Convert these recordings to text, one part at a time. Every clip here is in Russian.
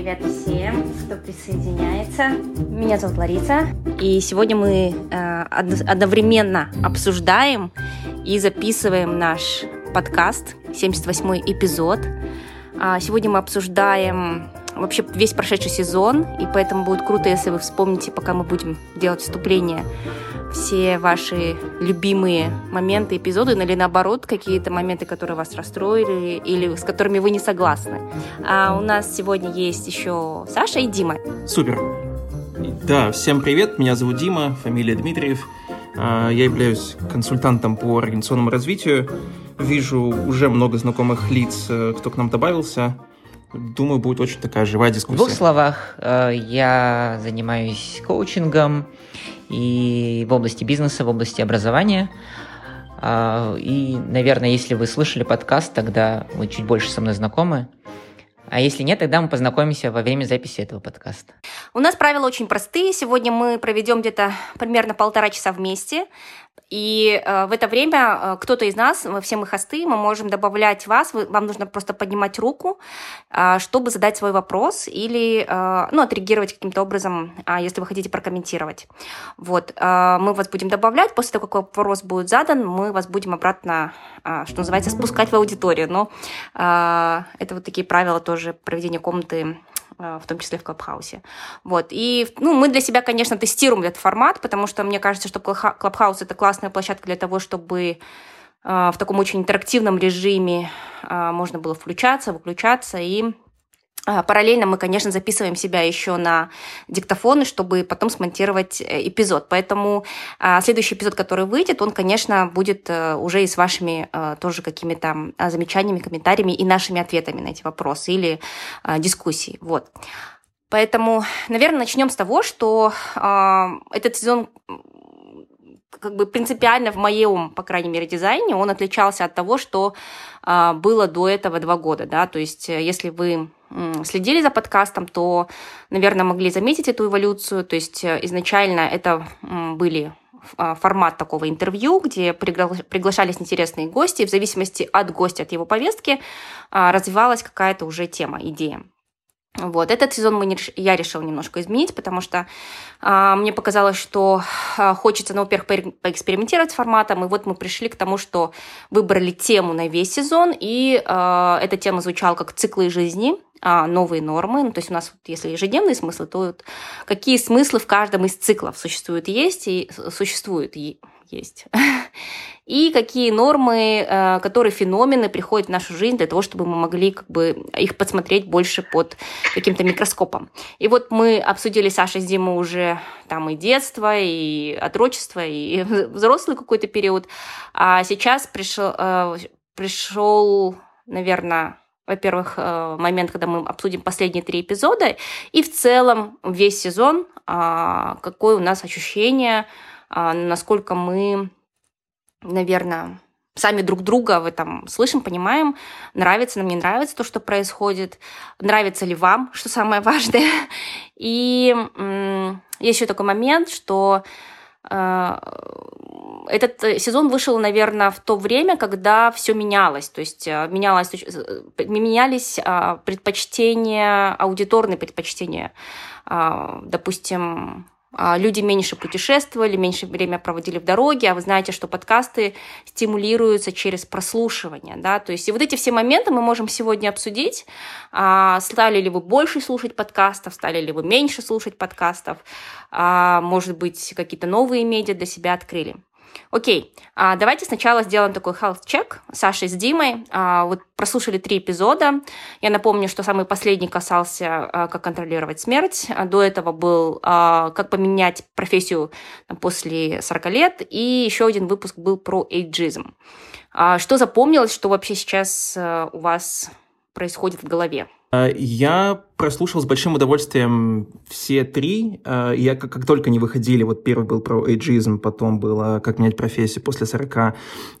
привет всем, кто присоединяется. Меня зовут Лариса, и сегодня мы э, одновременно обсуждаем и записываем наш подкаст, 78-й эпизод. А, сегодня мы обсуждаем вообще весь прошедший сезон, и поэтому будет круто, если вы вспомните, пока мы будем делать вступление, все ваши любимые моменты, эпизоды, или наоборот, какие-то моменты, которые вас расстроили или с которыми вы не согласны. А у нас сегодня есть еще Саша и Дима. Супер. Да, всем привет, меня зовут Дима, фамилия Дмитриев. А, я являюсь консультантом по организационному развитию. Вижу уже много знакомых лиц, э, кто к нам добавился. Думаю, будет очень такая живая дискуссия. В двух словах, э, я занимаюсь коучингом и в области бизнеса, в области образования. А, и, наверное, если вы слышали подкаст, тогда вы чуть больше со мной знакомы. А если нет, тогда мы познакомимся во время записи этого подкаста. У нас правила очень простые. Сегодня мы проведем где-то примерно полтора часа вместе. И э, в это время э, кто-то из нас, мы все мы хосты, мы можем добавлять вас, вы, вам нужно просто поднимать руку, э, чтобы задать свой вопрос или э, ну, отреагировать каким-то образом, э, если вы хотите прокомментировать. Вот, э, мы вас будем добавлять, после того, как вопрос будет задан, мы вас будем обратно, э, что называется, спускать в аудиторию. Но э, это вот такие правила тоже проведения комнаты в том числе в Клабхаусе. Вот. И ну, мы для себя, конечно, тестируем этот формат, потому что мне кажется, что Клабхаус — это классная площадка для того, чтобы э, в таком очень интерактивном режиме э, можно было включаться, выключаться и Параллельно мы, конечно, записываем себя еще на диктофоны, чтобы потом смонтировать э, эпизод. Поэтому а, следующий эпизод, который выйдет, он, конечно, будет э, уже и с вашими э, тоже какими-то а, замечаниями, комментариями и нашими ответами на эти вопросы или дискуссии. Вот. Поэтому, наверное, начнем с того, что этот сезон как бы принципиально в моем, по крайней мере, дизайне он отличался от того, что было до этого два года, да, то есть если вы следили за подкастом, то, наверное, могли заметить эту эволюцию. То есть э, изначально это были а, формат такого интервью, где приглашались интересные гости, и в зависимости от гостя, от его повестки, а, развивалась какая-то уже тема, идея. Вот, этот сезон мы не, я решила немножко изменить, потому что а, мне показалось, что а, хочется, ну, во-первых, по поэкспериментировать с форматом, и вот мы пришли к тому, что выбрали тему на весь сезон, и а, эта тема звучала как «Циклы жизни», новые нормы. Ну, то есть у нас, вот, если ежедневные смыслы, то вот, какие смыслы в каждом из циклов существуют есть и существуют есть. И какие нормы, э, которые феномены приходят в нашу жизнь для того, чтобы мы могли как бы их подсмотреть больше под каким-то микроскопом. И вот мы обсудили Саша с Димой уже там и детство, и отрочество, и взрослый какой-то период. А сейчас пришел, э, пришел наверное, во-первых, э, момент, когда мы обсудим последние три эпизода, и в целом весь сезон, а, какое у нас ощущение, а, насколько мы, наверное, сами друг друга в этом слышим, понимаем, нравится нам, не нравится то, что происходит, нравится ли вам, что самое важное. И есть еще такой момент, что этот э, сезон вышел, наверное, в то время, когда все менялось. То есть э, менялось, э, менялись а, предпочтения, аудиторные предпочтения. А, допустим, а, люди меньше путешествовали, меньше время проводили в дороге, а вы знаете, что подкасты стимулируются через прослушивание, да, то есть и вот эти все моменты мы можем сегодня обсудить, стали ли вы больше слушать подкастов, стали ли вы меньше слушать подкастов, может быть, какие-то новые медиа для себя открыли. Окей, а, давайте сначала сделаем такой health check Сашей с Димой. А, вот прослушали три эпизода. Я напомню, что самый последний касался, а, как контролировать смерть. До этого был, как поменять профессию после 40 лет. И еще один выпуск был про эйджизм. Что запомнилось, что вообще сейчас у вас происходит в голове? Я прослушал с большим удовольствием все три. Э, я как, как только не выходили, вот первый был про эйджизм, потом было «Как менять профессию после 40».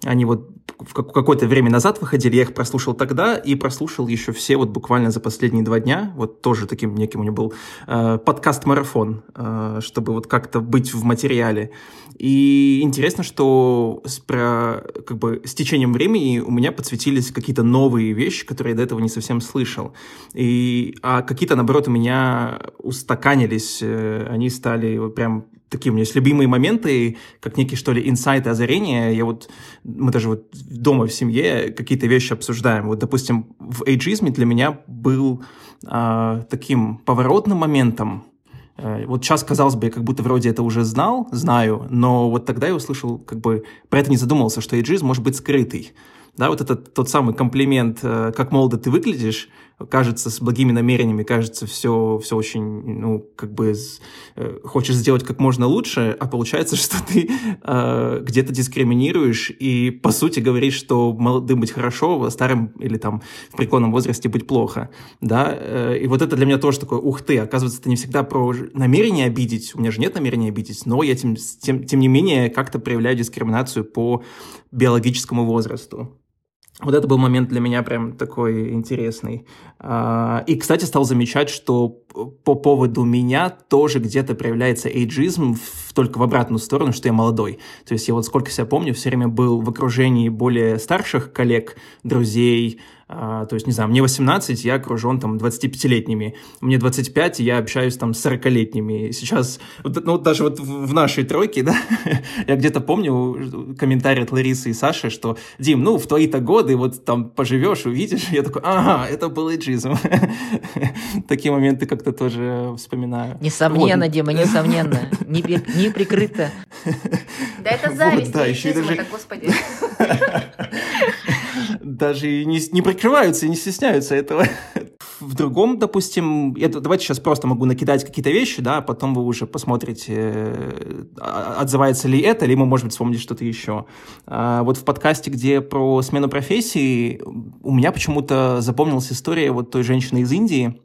Они вот в какое-то время назад выходили, я их прослушал тогда и прослушал еще все вот буквально за последние два дня. Вот тоже таким неким у него был э, подкаст-марафон, э, чтобы вот как-то быть в материале. И интересно, что с, про, как бы, с течением времени у меня подсветились какие-то новые вещи, которые я до этого не совсем слышал. И, а какие-то, наоборот, у меня устаканились, э, они стали прям такие у меня есть любимые моменты, как некие, что ли, инсайты, озарения. Я вот, мы даже вот дома в семье какие-то вещи обсуждаем. Вот, допустим, в эйджизме для меня был а, таким поворотным моментом, э, вот сейчас, казалось бы, я как будто вроде это уже знал, знаю, но вот тогда я услышал, как бы про это не задумывался, что эйджизм может быть скрытый. Да, вот этот тот самый комплимент, э, как молодо ты выглядишь, кажется, с благими намерениями, кажется, все, все очень, ну, как бы э, хочешь сделать как можно лучше, а получается, что ты э, где-то дискриминируешь и, по сути, говоришь, что молодым быть хорошо, а старым или там в преклонном возрасте быть плохо, да, э, и вот это для меня тоже такое, ух ты, оказывается, это не всегда про намерение обидеть, у меня же нет намерения обидеть, но я тем, тем, тем не менее как-то проявляю дискриминацию по биологическому возрасту. Вот это был момент для меня прям такой интересный. А, и, кстати, стал замечать, что по поводу меня тоже где-то проявляется эйджизм, только в обратную сторону, что я молодой. То есть я вот сколько себя помню, все время был в окружении более старших коллег, друзей, а, то есть, не знаю, мне 18, я окружен там 25-летними. Мне 25, я общаюсь там с 40-летними. Сейчас, ну, даже вот в нашей тройке, да, я где-то помню комментарий от Ларисы и Саши, что, Дим, ну, в твои-то годы вот там поживешь, увидишь. Я такой, ага, это был эйджизм. Такие моменты как-то тоже вспоминаю. Несомненно, вот. Дима, несомненно. Не, не прикрыто. Да это зависть, вот, да, еще даже... господи. Даже не, не прикрываются и не стесняются этого. В другом, допустим, я, давайте сейчас просто могу накидать какие-то вещи, да, а потом вы уже посмотрите, э, отзывается ли это, или мы, может быть, вспомните что-то еще. А вот в подкасте, где про смену профессии, у меня почему-то запомнилась история вот той женщины из Индии,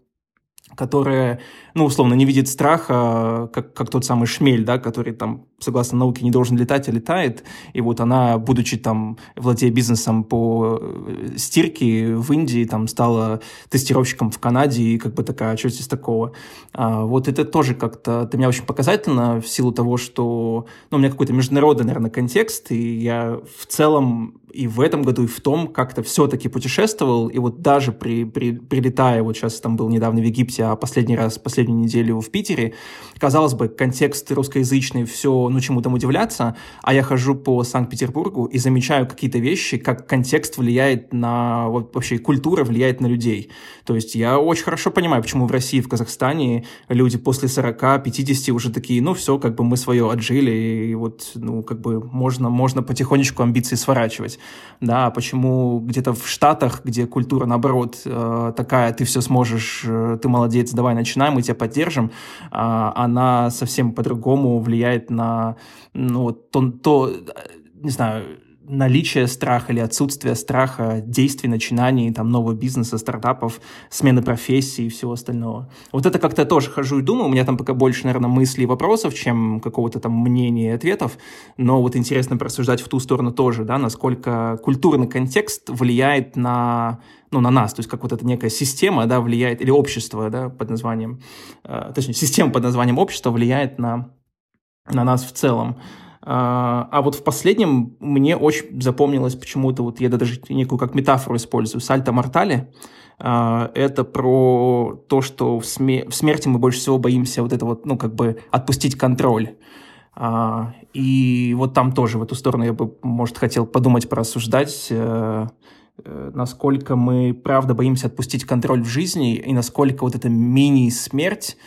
которая, ну, условно, не видит страха, как, как тот самый шмель, да, который там, согласно науке, не должен летать, а летает. И вот она, будучи там, владея бизнесом по э, стирке в Индии, там, стала тестировщиком в Канаде, и как бы такая, а что здесь такого? А, вот это тоже как-то для меня очень показательно в силу того, что, ну, у меня какой-то международный, наверное, контекст, и я в целом и в этом году, и в том как-то все-таки путешествовал, и вот даже при, при, прилетая, вот сейчас там был недавно в Египте, а последний раз, последнюю неделю в Питере, казалось бы, контекст русскоязычный, все, ну, чему там удивляться, а я хожу по Санкт-Петербургу и замечаю какие-то вещи, как контекст влияет на, вот вообще культура влияет на людей. То есть я очень хорошо понимаю, почему в России, в Казахстане люди после 40-50 уже такие, ну, все, как бы мы свое отжили, и вот, ну, как бы можно, можно потихонечку амбиции сворачивать да, почему где-то в Штатах, где культура, наоборот, э, такая, ты все сможешь, э, ты молодец, давай начинаем, мы тебя поддержим, а, она совсем по-другому влияет на, ну, то, то, не знаю, наличие страха или отсутствие страха действий, начинаний, там, нового бизнеса, стартапов, смены профессии и всего остального. Вот это как-то тоже хожу и думаю, у меня там пока больше, наверное, мыслей и вопросов, чем какого-то там мнения и ответов, но вот интересно просуждать в ту сторону тоже, да, насколько культурный контекст влияет на ну, на нас, то есть как вот эта некая система, да, влияет, или общество, да, под названием, э, точнее, система под названием общество влияет на, на нас в целом. А, а вот в последнем мне очень запомнилось почему-то, вот я даже некую как метафору использую, сальто мортале. А, это про то, что в, сме- в смерти мы больше всего боимся вот это вот, ну, как бы отпустить контроль. А, и вот там тоже в эту сторону я бы, может, хотел подумать, порассуждать, э, насколько мы, правда, боимся отпустить контроль в жизни, и насколько вот эта мини-смерть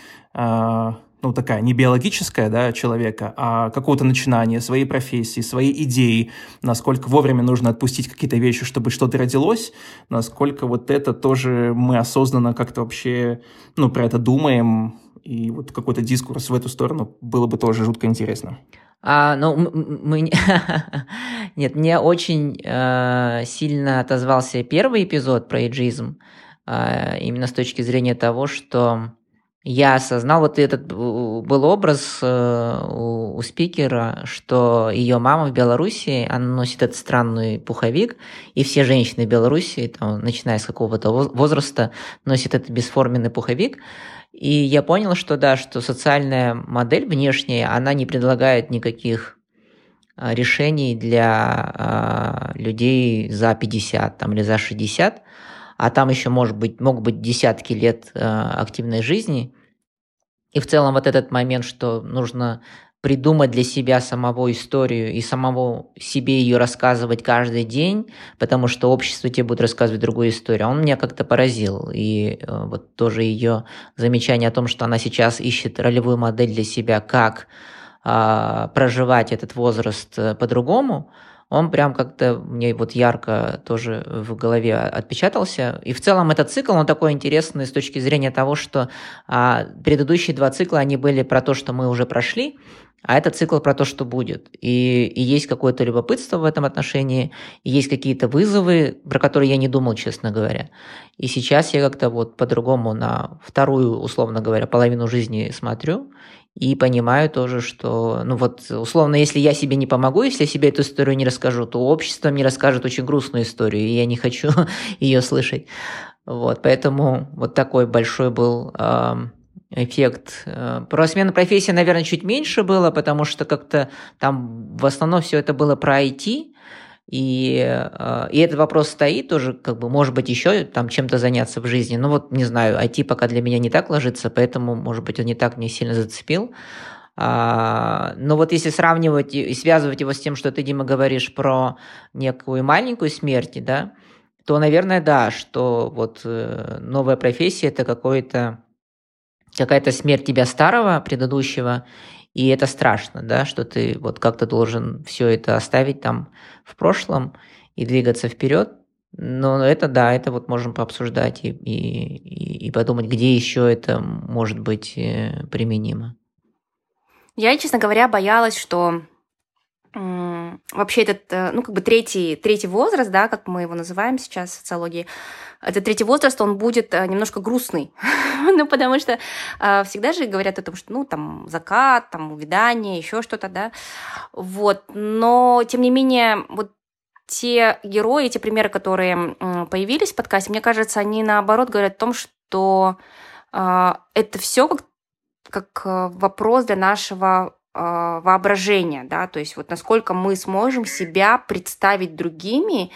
ну, такая не биологическая, да, человека, а какого-то начинания, своей профессии, своей идеи, насколько вовремя нужно отпустить какие-то вещи, чтобы что-то родилось, насколько вот это тоже мы осознанно как-то вообще, ну, про это думаем, и вот какой-то дискурс в эту сторону было бы тоже жутко интересно. А, ну, мы... Нет, мне очень э, сильно отозвался первый эпизод про эйджизм, э, именно с точки зрения того, что я осознал, вот этот был образ э, у, у спикера, что ее мама в Беларуси, она носит этот странный пуховик, и все женщины Беларуси, там, начиная с какого-то возраста, носят этот бесформенный пуховик. И я понял, что да, что социальная модель внешняя, она не предлагает никаких а, решений для а, людей за 50 там, или за 60, а там еще может быть, могут быть десятки лет э, активной жизни. И в целом вот этот момент, что нужно придумать для себя самого историю и самого себе ее рассказывать каждый день, потому что общество тебе будет рассказывать другую историю. Он меня как-то поразил. И э, вот тоже ее замечание о том, что она сейчас ищет ролевую модель для себя, как э, проживать этот возраст э, по-другому, он прям как-то мне вот ярко тоже в голове отпечатался. И в целом этот цикл, он такой интересный с точки зрения того, что а, предыдущие два цикла, они были про то, что мы уже прошли, а это цикл про то, что будет. И, и есть какое-то любопытство в этом отношении, и есть какие-то вызовы, про которые я не думал, честно говоря. И сейчас я как-то вот по-другому на вторую, условно говоря, половину жизни смотрю и понимаю тоже, что, ну вот, условно, если я себе не помогу, если я себе эту историю не расскажу, то общество мне расскажет очень грустную историю, и я не хочу ее слышать. Вот, поэтому вот такой большой был эффект. Э, про смену профессии, наверное, чуть меньше было, потому что как-то там в основном все это было про IT, и, э, и этот вопрос стоит тоже, как бы, может быть, еще там чем-то заняться в жизни. Ну вот, не знаю, IT пока для меня не так ложится, поэтому, может быть, он не так мне сильно зацепил. А, но вот если сравнивать и связывать его с тем, что ты, Дима, говоришь про некую маленькую смерть, да, то, наверное, да, что вот э, новая профессия – это какой-то какая-то смерть тебя старого, предыдущего, и это страшно, да, что ты вот как-то должен все это оставить там в прошлом и двигаться вперед. Но это да, это вот можем пообсуждать и, и, и подумать, где еще это может быть э, применимо. Я, честно говоря, боялась, что вообще этот, э, ну, как бы третий, третий возраст, да, как мы его называем сейчас в социологии, этот третий возраст, он будет э, немножко грустный. ну, потому что э, всегда же говорят о том, что, ну, там, закат, там, увядание, еще что-то, да. Вот. Но, тем не менее, вот те герои, те примеры, которые появились в подкасте, мне кажется, они наоборот говорят о том, что это все как, как вопрос для нашего воображения, да, то есть вот насколько мы сможем себя представить другими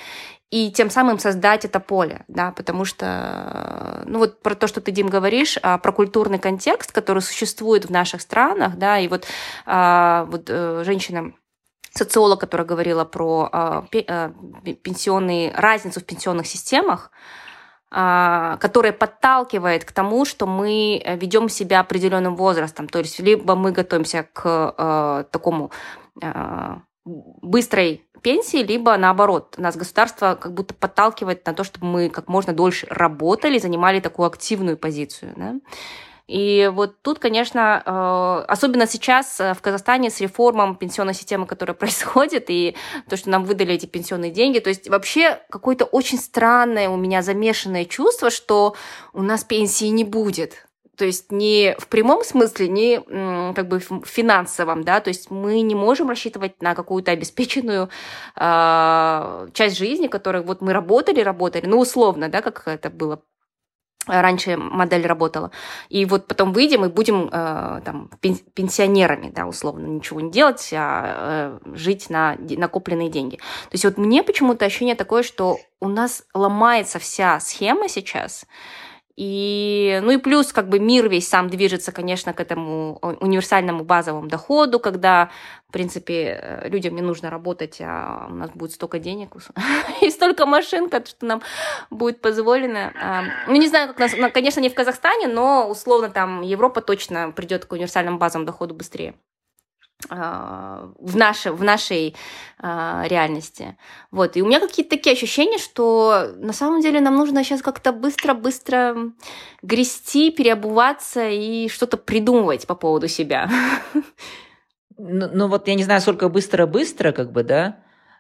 и тем самым создать это поле, да, потому что, ну вот про то, что ты, Дим, говоришь, а, про культурный контекст, который существует в наших странах, да, и вот, а, вот э, женщина социолог, которая говорила про пенсионные, разницу в пенсионных системах, а, которая подталкивает к тому, что мы э, ведем себя определенным возрастом. То есть либо мы готовимся к э, такому э, быстрой пенсии, либо наоборот, нас государство как будто подталкивает на то, чтобы мы как можно дольше работали, занимали такую активную позицию. Да? И вот тут, конечно, э, особенно сейчас э, в Казахстане с реформом пенсионной системы, которая происходит, и то, что нам выдали эти пенсионные деньги, то есть вообще какое-то очень странное у меня замешанное чувство, что у нас пенсии не будет. То есть не в прямом смысле, не как бы в финансовом, да, то есть мы не можем рассчитывать на какую-то обеспеченную э, часть жизни, которой вот мы работали, работали, ну условно, да, как это было раньше модель работала. И вот потом выйдем и будем э, там, пенсионерами, да, условно, ничего не делать, а э, жить на накопленные деньги. То есть вот мне почему-то ощущение такое, что у нас ломается вся схема сейчас, и, ну и плюс как бы мир весь сам движется, конечно, к этому универсальному базовому доходу, когда, в принципе, э, людям не нужно работать, а у нас будет столько денег и столько машин, что нам будет позволено. А, ну, не знаю, как нас, конечно, не в Казахстане, но условно там Европа точно придет к универсальному базовому доходу быстрее. А, в нашей, в нашей а, реальности. Вот. И у меня какие-то такие ощущения, что на самом деле нам нужно сейчас как-то быстро-быстро грести, переобуваться и что-то придумывать по поводу себя. Ну, ну вот я не знаю, сколько быстро-быстро, как бы, да,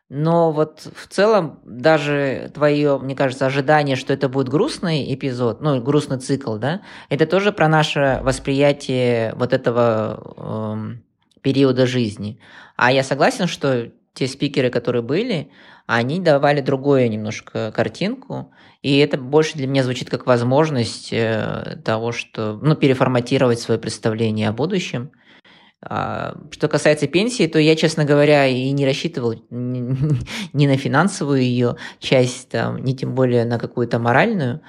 но вот в целом даже твое, мне кажется, ожидание, что это будет грустный эпизод, ну, грустный цикл, да, это тоже про наше восприятие вот этого эм, периода жизни. А я согласен, что те спикеры, которые были, они давали другую немножко картинку, и это больше для меня звучит как возможность э, того, что, ну, переформатировать свое представление о будущем, А, что касается пенсии, то я, честно говоря, и не рассчитывал ни на финансовую ее часть, там, ни тем более на какую-то моральную.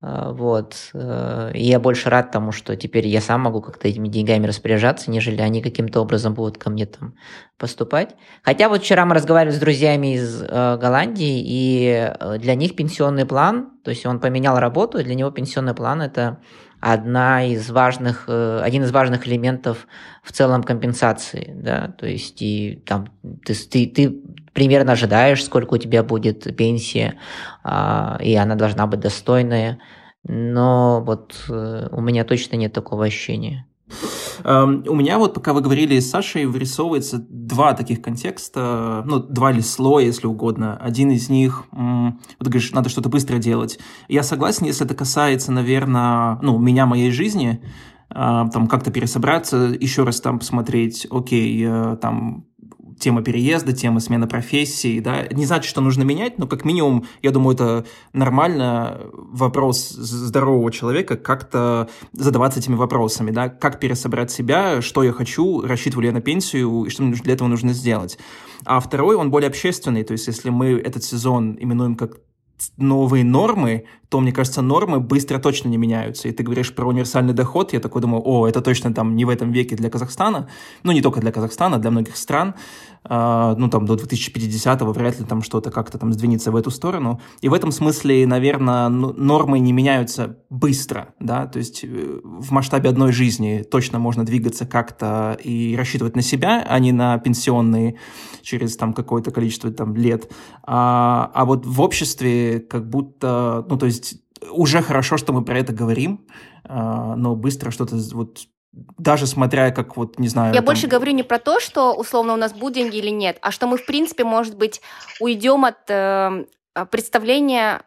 А, вот. Э, и я больше рад тому, что теперь я сам могу как-то этими деньгами распоряжаться, нежели они каким-то образом будут ко мне там поступать. Хотя вот вчера мы разговаривали с друзьями из э, Голландии, и э, для них пенсионный план, то есть он поменял работу, и для него пенсионный план это одна из важных, э, один из важных элементов в целом компенсации, да, то есть и там ты, ты, ты примерно ожидаешь, сколько у тебя будет пенсия, а, и она должна быть достойная, но вот э, у меня точно нет такого ощущения. Um, у меня вот, пока вы говорили с Сашей, вырисовывается два таких контекста, ну, два или слоя, если угодно. Один из них, вот ты говоришь, надо что-то быстро делать. Я согласен, если это касается, наверное, ну, меня, моей жизни, э, там как-то пересобраться, еще раз там посмотреть, окей, э, там тема переезда, тема смены профессии, да, не значит, что нужно менять, но как минимум, я думаю, это нормально вопрос здорового человека как-то задаваться этими вопросами, да, как пересобрать себя, что я хочу, рассчитываю ли я на пенсию, и что мне для этого нужно сделать. А второй, он более общественный, то есть если мы этот сезон именуем как новые нормы, то, мне кажется, нормы быстро точно не меняются. И ты говоришь про универсальный доход, я такой думаю, о, это точно там не в этом веке для Казахстана, ну, не только для Казахстана, для многих стран, э, ну, там, до 2050-го вряд ли там что-то как-то там сдвинется в эту сторону. И в этом смысле, наверное, нормы не меняются быстро, да, то есть э, в масштабе одной жизни точно можно двигаться как-то и рассчитывать на себя, а не на пенсионные через там какое-то количество там лет. А, а вот в обществе как будто, ну, то есть уже хорошо, что мы про это говорим, а, но быстро что-то вот даже смотря как вот, не знаю... Я там... больше говорю не про то, что условно у нас будут деньги или нет, а что мы, в принципе, может быть, уйдем от э, представления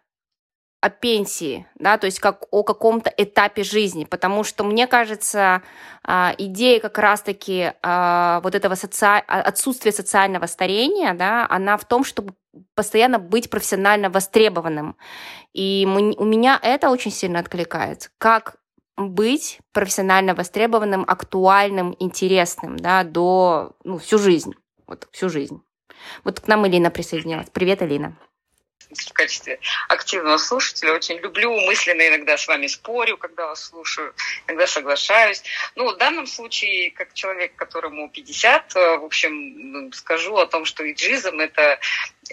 о пенсии, да, то есть как о каком-то этапе жизни, потому что мне кажется, а, идея как раз-таки а, вот этого соци... отсутствия социального старения, да, она в том, чтобы постоянно быть профессионально востребованным. И у меня это очень сильно откликается. Как быть профессионально востребованным, актуальным, интересным, да, до ну, всю жизнь, вот всю жизнь. Вот к нам Элина присоединилась. Привет, Элина в качестве активного слушателя. Очень люблю, мысленно иногда с вами спорю, когда вас слушаю, иногда соглашаюсь. Ну, в данном случае, как человек, которому 50, э, в общем, скажу о том, что иджизм – это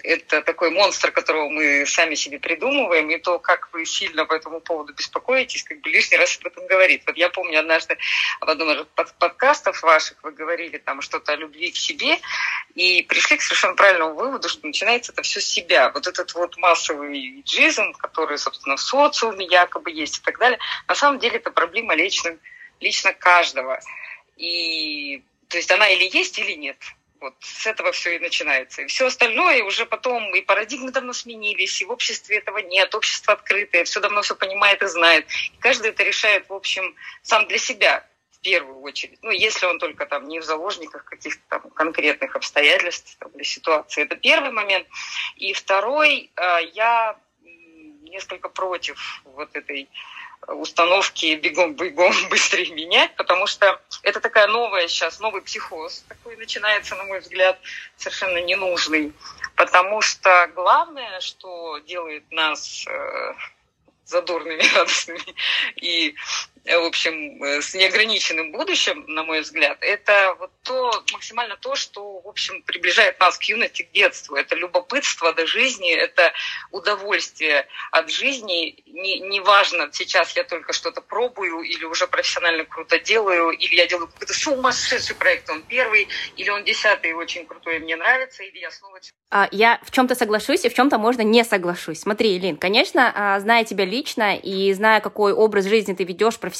это такой монстр, которого мы сами себе придумываем, и то, как вы сильно по этому поводу беспокоитесь, как бы лишний раз об этом говорит. Вот я помню однажды в одном из подкастов ваших вы говорили там что-то о любви к себе, и пришли к совершенно правильному выводу, что начинается это все с себя. Вот этот вот массовый джизм, который, собственно, в социуме якобы есть и так далее, на самом деле это проблема лично, лично каждого. И то есть она или есть, или нет. Вот с этого все и начинается. И все остальное уже потом, и парадигмы давно сменились, и в обществе этого нет, общество открытое, все давно все понимает и знает. И каждый это решает, в общем, сам для себя первую очередь. Ну, если он только там не в заложниках каких-то там конкретных обстоятельств там, или ситуации. Это первый момент. И второй, э, я несколько против вот этой установки бегом-бегом быстрее менять, потому что это такая новая сейчас, новый психоз такой начинается, на мой взгляд, совершенно ненужный. Потому что главное, что делает нас э, задорными, радостными и в общем, э, с неограниченным будущим, на мой взгляд, это вот то, максимально то, что, в общем, приближает нас к юности, к детству. Это любопытство до жизни, это удовольствие от жизни. Не, неважно, сейчас я только что-то пробую, или уже профессионально круто делаю, или я делаю какой-то сумасшедший проект, он первый, или он десятый, очень крутой, мне нравится, или я снова... А, я в чем-то соглашусь, и в чем-то можно не соглашусь. Смотри, Лин, конечно, а, зная тебя лично и зная, какой образ жизни ты ведешь профессионально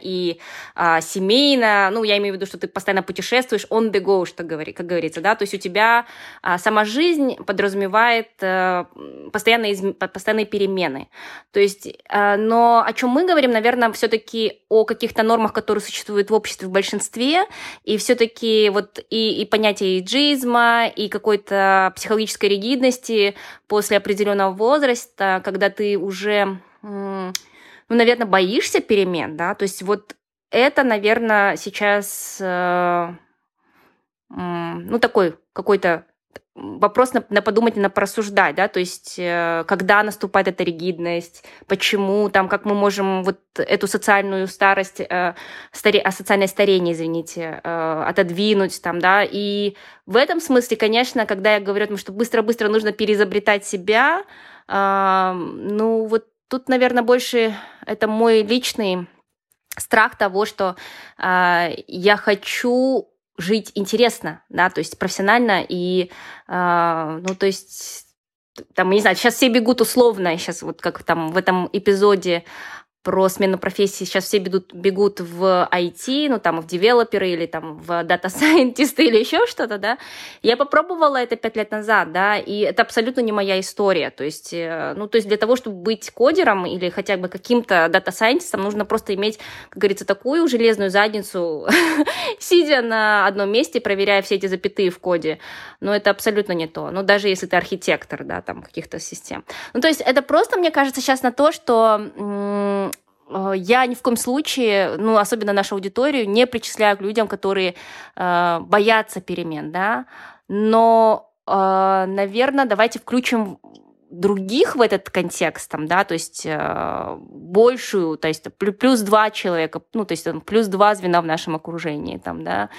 и а, семейно, ну, я имею в виду, что ты постоянно путешествуешь on the go, что говори, как говорится, да, то есть у тебя а, сама жизнь подразумевает а, постоянные, изм... постоянные перемены. То есть, а, но о чем мы говорим, наверное, все-таки о каких-то нормах, которые существуют в обществе в большинстве, и все-таки вот и, и понятие иджизма, и какой-то психологической ригидности после определенного возраста, когда ты уже ну, наверное, боишься перемен, да, то есть вот это, наверное, сейчас, э, ну, такой какой-то вопрос на, на подумать, на порассуждать, да, то есть э, когда наступает эта ригидность, почему, там, как мы можем вот эту социальную старость, э, старе, а социальное старение, извините, э, отодвинуть, там, да, и в этом смысле, конечно, когда я говорю о том, что быстро-быстро нужно переизобретать себя, э, ну, вот тут, наверное, больше это мой личный страх того, что э, я хочу жить интересно, да, то есть профессионально и, э, ну, то есть там, не знаю, сейчас все бегут условно, сейчас вот как там в этом эпизоде про смену профессии. Сейчас все бегут, бегут в IT, ну там в девелоперы или там в data scientist ы или еще что-то, да. Я попробовала это пять лет назад, да, и это абсолютно не моя история. То есть, э, ну, то есть для того, чтобы быть кодером или хотя бы каким-то data scientist ом, нужно просто иметь, как говорится, такую железную задницу, сидя на одном месте, проверяя все эти запятые в коде. Но это абсолютно не то. Ну, даже если ты архитектор, да, там каких-то систем. Ну, то есть это просто, мне кажется, сейчас на то, что я ни в коем случае, ну, особенно нашу аудиторию, не причисляю к людям, которые э, боятся перемен, да, но, э, наверное, давайте включим других в этот контекст, там, да, то есть э, большую, то есть плюс два человека, ну, то есть плюс два звена в нашем окружении, там, да,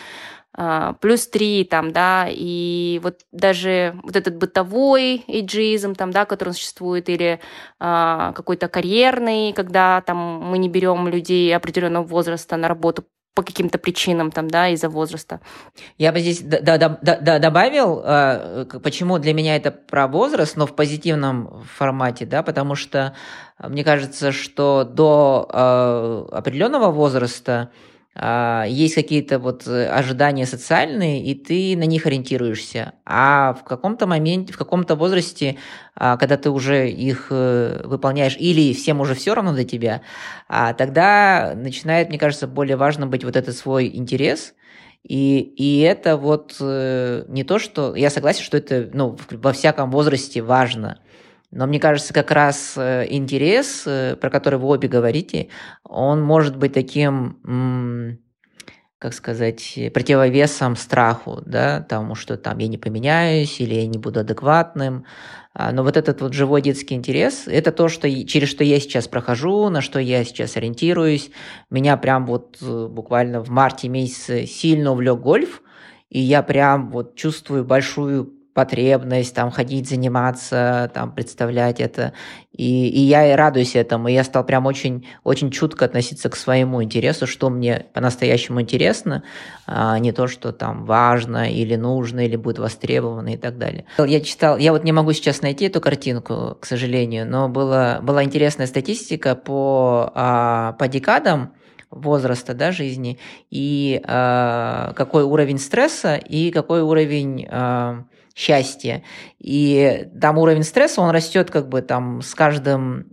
плюс три там, да, и вот даже вот этот бытовой эйджизм там, да, который существует, или а, какой-то карьерный, когда там мы не берем людей определенного возраста на работу по каким-то причинам там, да, из-за возраста. Я бы здесь да, да, да, добавил, э, почему для меня это про возраст, но в позитивном формате, да, потому что мне кажется, что до э, определенного возраста а, есть какие-то вот э, ожидания социальные, и ты на них ориентируешься. А в каком-то моменте, в каком-то возрасте, а, когда ты уже их э, выполняешь, или всем уже все равно до тебя, а, тогда начинает, мне кажется, более важно быть вот этот свой интерес, и, и это вот э, не то, что... Я согласен, что это ну, во всяком возрасте важно – но мне кажется, как раз э, интерес, э, про который вы обе говорите, он может быть таким, как сказать, противовесом страху, да, тому, что там я не поменяюсь или я не буду адекватным. А, но вот этот вот живой детский интерес, это то, что, через что я сейчас прохожу, на что я сейчас ориентируюсь. Меня прям вот э, буквально в марте месяце сильно увлек гольф, и я прям вот чувствую большую потребность там ходить, заниматься, там представлять это. И, и я и радуюсь этому. И я стал прям очень, очень чутко относиться к своему интересу, что мне по-настоящему интересно, а не то, что там важно или нужно, или будет востребовано и так далее. Я читал, я вот не могу сейчас найти эту картинку, к сожалению, но была, была интересная статистика по, а, по декадам, возраста да, жизни, и э, какой уровень стресса, и какой уровень э, счастья. И там уровень стресса, он растет как бы там с каждым,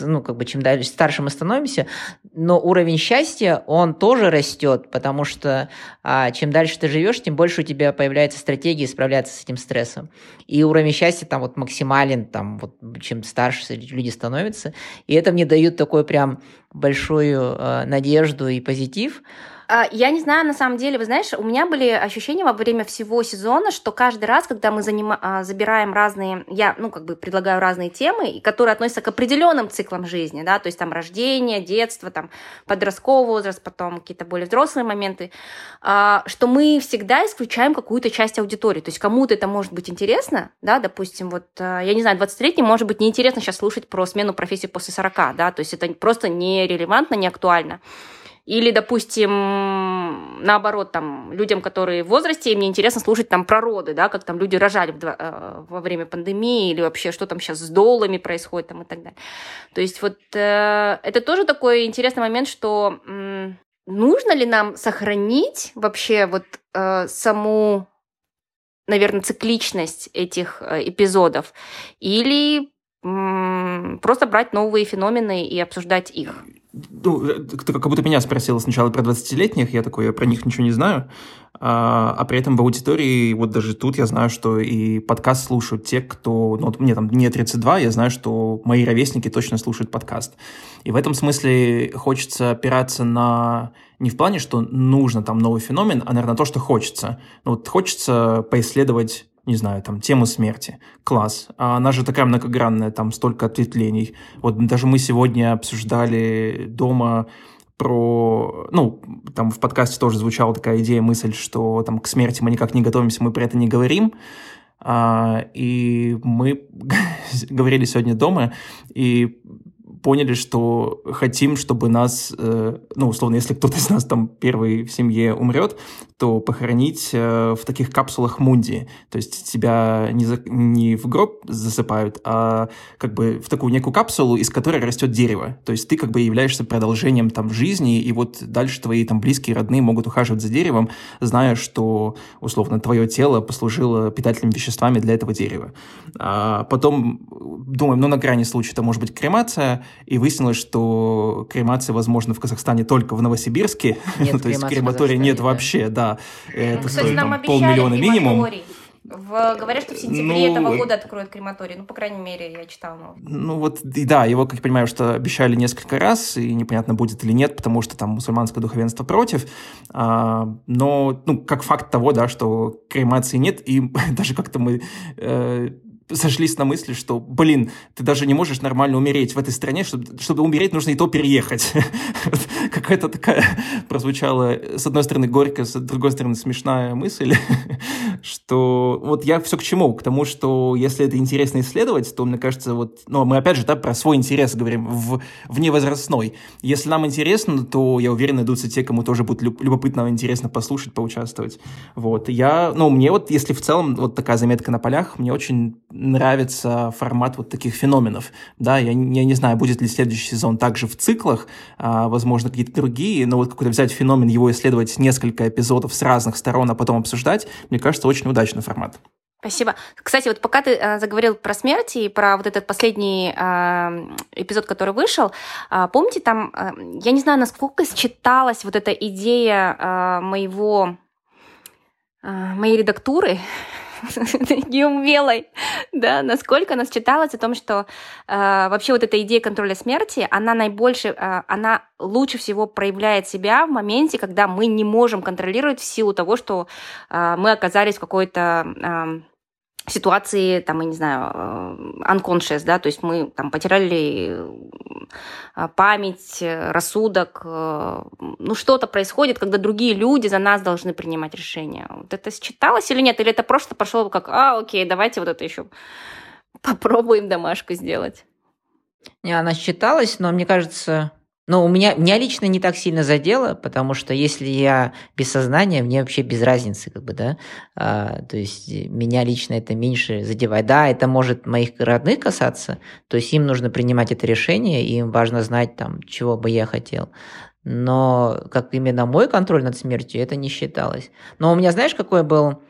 ну, как бы чем дальше старше мы становимся, но уровень счастья, он тоже растет, потому что а, чем дальше ты живешь, тем больше у тебя появляется стратегия справляться с этим стрессом. И уровень счастья там вот максимален, там вот чем старше люди становятся. И это мне дают такой прям большую э, надежду и позитив. Я не знаю, на самом деле, вы знаешь, у меня были ощущения во время всего сезона, что каждый раз, когда мы заним... А, забираем разные, я, ну, как бы предлагаю разные темы, которые относятся к определенным циклам жизни, да, то есть там рождение, детство, там подростковый возраст, потом какие-то более взрослые моменты, а, что мы всегда исключаем какую-то часть аудитории, то есть кому-то это может быть интересно, да, допустим, вот, я не знаю, 23-й может быть неинтересно сейчас слушать про смену профессии после 40, да, то есть это просто нерелевантно, не актуально. Или, допустим, наоборот, там, людям, которые в возрасте, им не интересно слушать там про роды, да, как там люди рожали в, э, во время пандемии, или вообще, что там сейчас с долами происходит там и так далее. То есть вот э, это тоже такой интересный момент, что э, нужно ли нам сохранить вообще вот э, саму, наверное, цикличность этих э, эпизодов, или просто брать новые феномены и обсуждать их? Ну, ты как будто меня спросила сначала про 20-летних, я такой, я про них ничего не знаю, а, а при этом в аудитории, вот даже тут я знаю, что и подкаст слушают те, кто, ну, вот мне там не 32, я знаю, что мои ровесники точно слушают подкаст. И в этом смысле хочется опираться на не в плане, что нужно там новый феномен, а, наверное, на то, что хочется. Ну, вот хочется поисследовать не знаю, там, тему смерти. Класс. А она же такая многогранная, там столько ответвлений. Вот даже мы сегодня обсуждали дома про... Ну, там в подкасте тоже звучала такая идея, мысль, что там к смерти мы никак не готовимся, мы про это не говорим. А, и мы говорили сегодня дома, и поняли, что хотим, чтобы нас, э, ну, условно, если кто-то из нас там первый в семье умрет, то похоронить э, в таких капсулах Мунди. То есть тебя не, за, не в гроб засыпают, а как бы в такую некую капсулу, из которой растет дерево. То есть ты как бы являешься продолжением там жизни, и вот дальше твои там близкие, родные могут ухаживать за деревом, зная, что, условно, твое тело послужило питательными веществами для этого дерева. А потом думаем, ну, на крайний случай это может быть кремация, и выяснилось, что кремация возможна в Казахстане только в Новосибирске, нет, то есть крематория нет да. вообще, да. Это Кстати, стоит там полмиллиона минимум. В, говорят, что в сентябре ну, этого года откроют крематорий. Ну, по крайней мере, я читала. Ну, вот, и да, его, как я понимаю, что обещали несколько раз, и непонятно, будет или нет, потому что там мусульманское духовенство против. А, но, ну, как факт того, да, что кремации нет, и даже как-то мы э, сошлись на мысли, что, блин, ты даже не можешь нормально умереть в этой стране, чтобы, чтобы умереть, нужно и то переехать. Какая-то такая прозвучала, с одной стороны, горькая, с другой стороны, смешная мысль, что вот я все к чему? К тому, что если это интересно исследовать, то, мне кажется, вот, ну, мы опять же, да, про свой интерес говорим, в, вневозрастной. Если нам интересно, то, я уверен, найдутся те, кому тоже будет любопытно, интересно послушать, поучаствовать. Вот. Я, ну, мне вот, если в целом вот такая заметка на полях, мне очень нравится формат вот таких феноменов. Да, я, я не знаю, будет ли следующий сезон также в циклах, а, возможно, какие-то другие, но вот какой-то взять феномен, его исследовать несколько эпизодов с разных сторон, а потом обсуждать, мне кажется, очень удачный формат. Спасибо. Кстати, вот пока ты э, заговорил про смерть и про вот этот последний э, эпизод, который вышел, э, помните там, э, я не знаю, насколько считалась вот эта идея э, моего э, моей редактуры, неумелой, да, насколько она считалась о том, что э, вообще вот эта идея контроля смерти, она наибольше, э, она лучше всего проявляет себя в моменте, когда мы не можем контролировать в силу того, что э, мы оказались в какой-то э, ситуации, там, я не знаю, э, unconscious, да, то есть мы там потеряли э, память, рассудок, э, ну, что-то происходит, когда другие люди за нас должны принимать решения. Вот это считалось или нет? Или это просто пошло как, а, окей, давайте вот это еще попробуем домашку сделать? Не, она считалась, но мне кажется, но у меня, меня лично не так сильно задело, потому что если я без сознания, мне вообще без разницы, как бы, да, а, то есть меня лично это меньше задевает. Да, это может моих родных касаться, то есть им нужно принимать это решение, им важно знать, там, чего бы я хотел. Но как именно мой контроль над смертью, это не считалось. Но у меня, знаешь, какой был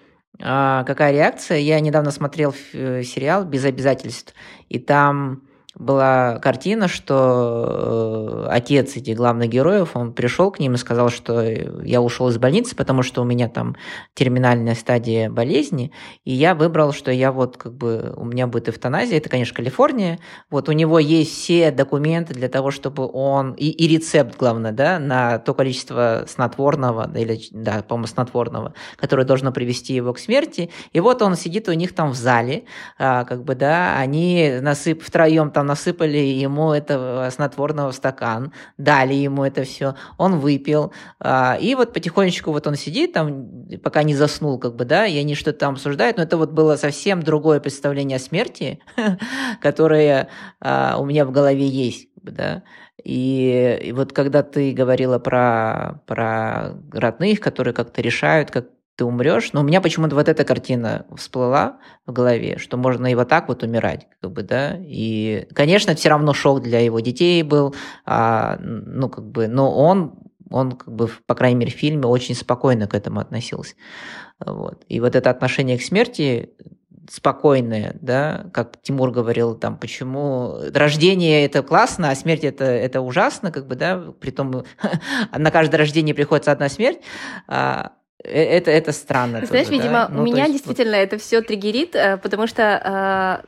а, какая реакция? Я недавно смотрел э, сериал «Без обязательств», и там была картина, что э, отец этих главных героев, он пришел к ним и сказал, что я ушел из больницы, потому что у меня там терминальная стадия болезни, и я выбрал, что я вот как бы, у меня будет эвтаназия, это, конечно, Калифорния, вот у него есть все документы для того, чтобы он, и, и рецепт, главное, да, на то количество снотворного, или, да, по-моему, снотворного, которое должно привести его к смерти, и вот он сидит у них там в зале, а, как бы, да, они насып втроем там насыпали ему этого снотворного в стакан, дали ему это все, он выпил, а, и вот потихонечку вот он сидит там, пока не заснул, как бы, да, и они что-то там обсуждают, но это вот было совсем другое представление о смерти, которое а, у меня в голове есть, как бы, да, и, и вот когда ты говорила про, про родных, которые как-то решают, как ты умрешь. Но у меня почему-то вот эта картина всплыла в голове, что можно и вот так вот умирать, как бы, да. И, конечно, все равно шок для его детей был, а, ну, как бы, но он, он, как бы, по крайней мере, в фильме очень спокойно к этому относился. Вот. И вот это отношение к смерти спокойное, да, как Тимур говорил, там, почему рождение это классно, а смерть это, это ужасно, как бы, да, при том на каждое рождение приходится одна смерть, а, это, это странно. Знаешь, тоже, видимо, да? ну, у меня есть, действительно вот... это все триггерит, э, потому что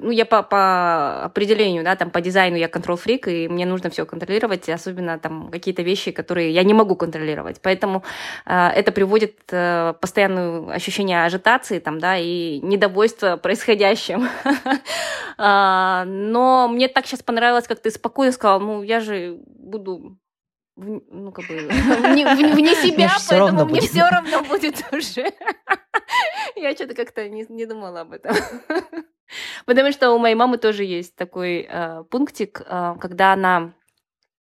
ну, я по, по определению, да, там, по дизайну я контрол-фрик, и мне нужно все контролировать, особенно там какие-то вещи, которые я не могу контролировать. Поэтому э, это приводит э, постоянное ощущение ажитации, там, да, и недовольства происходящим. А, но мне так сейчас понравилось, как ты спокойно сказал, ну, я же буду ну, как бы, вне, вне себя, поэтому мне все равно будет уже. Я что-то как-то не, не думала об этом. Потому что у моей мамы тоже есть такой э, пунктик, э, когда она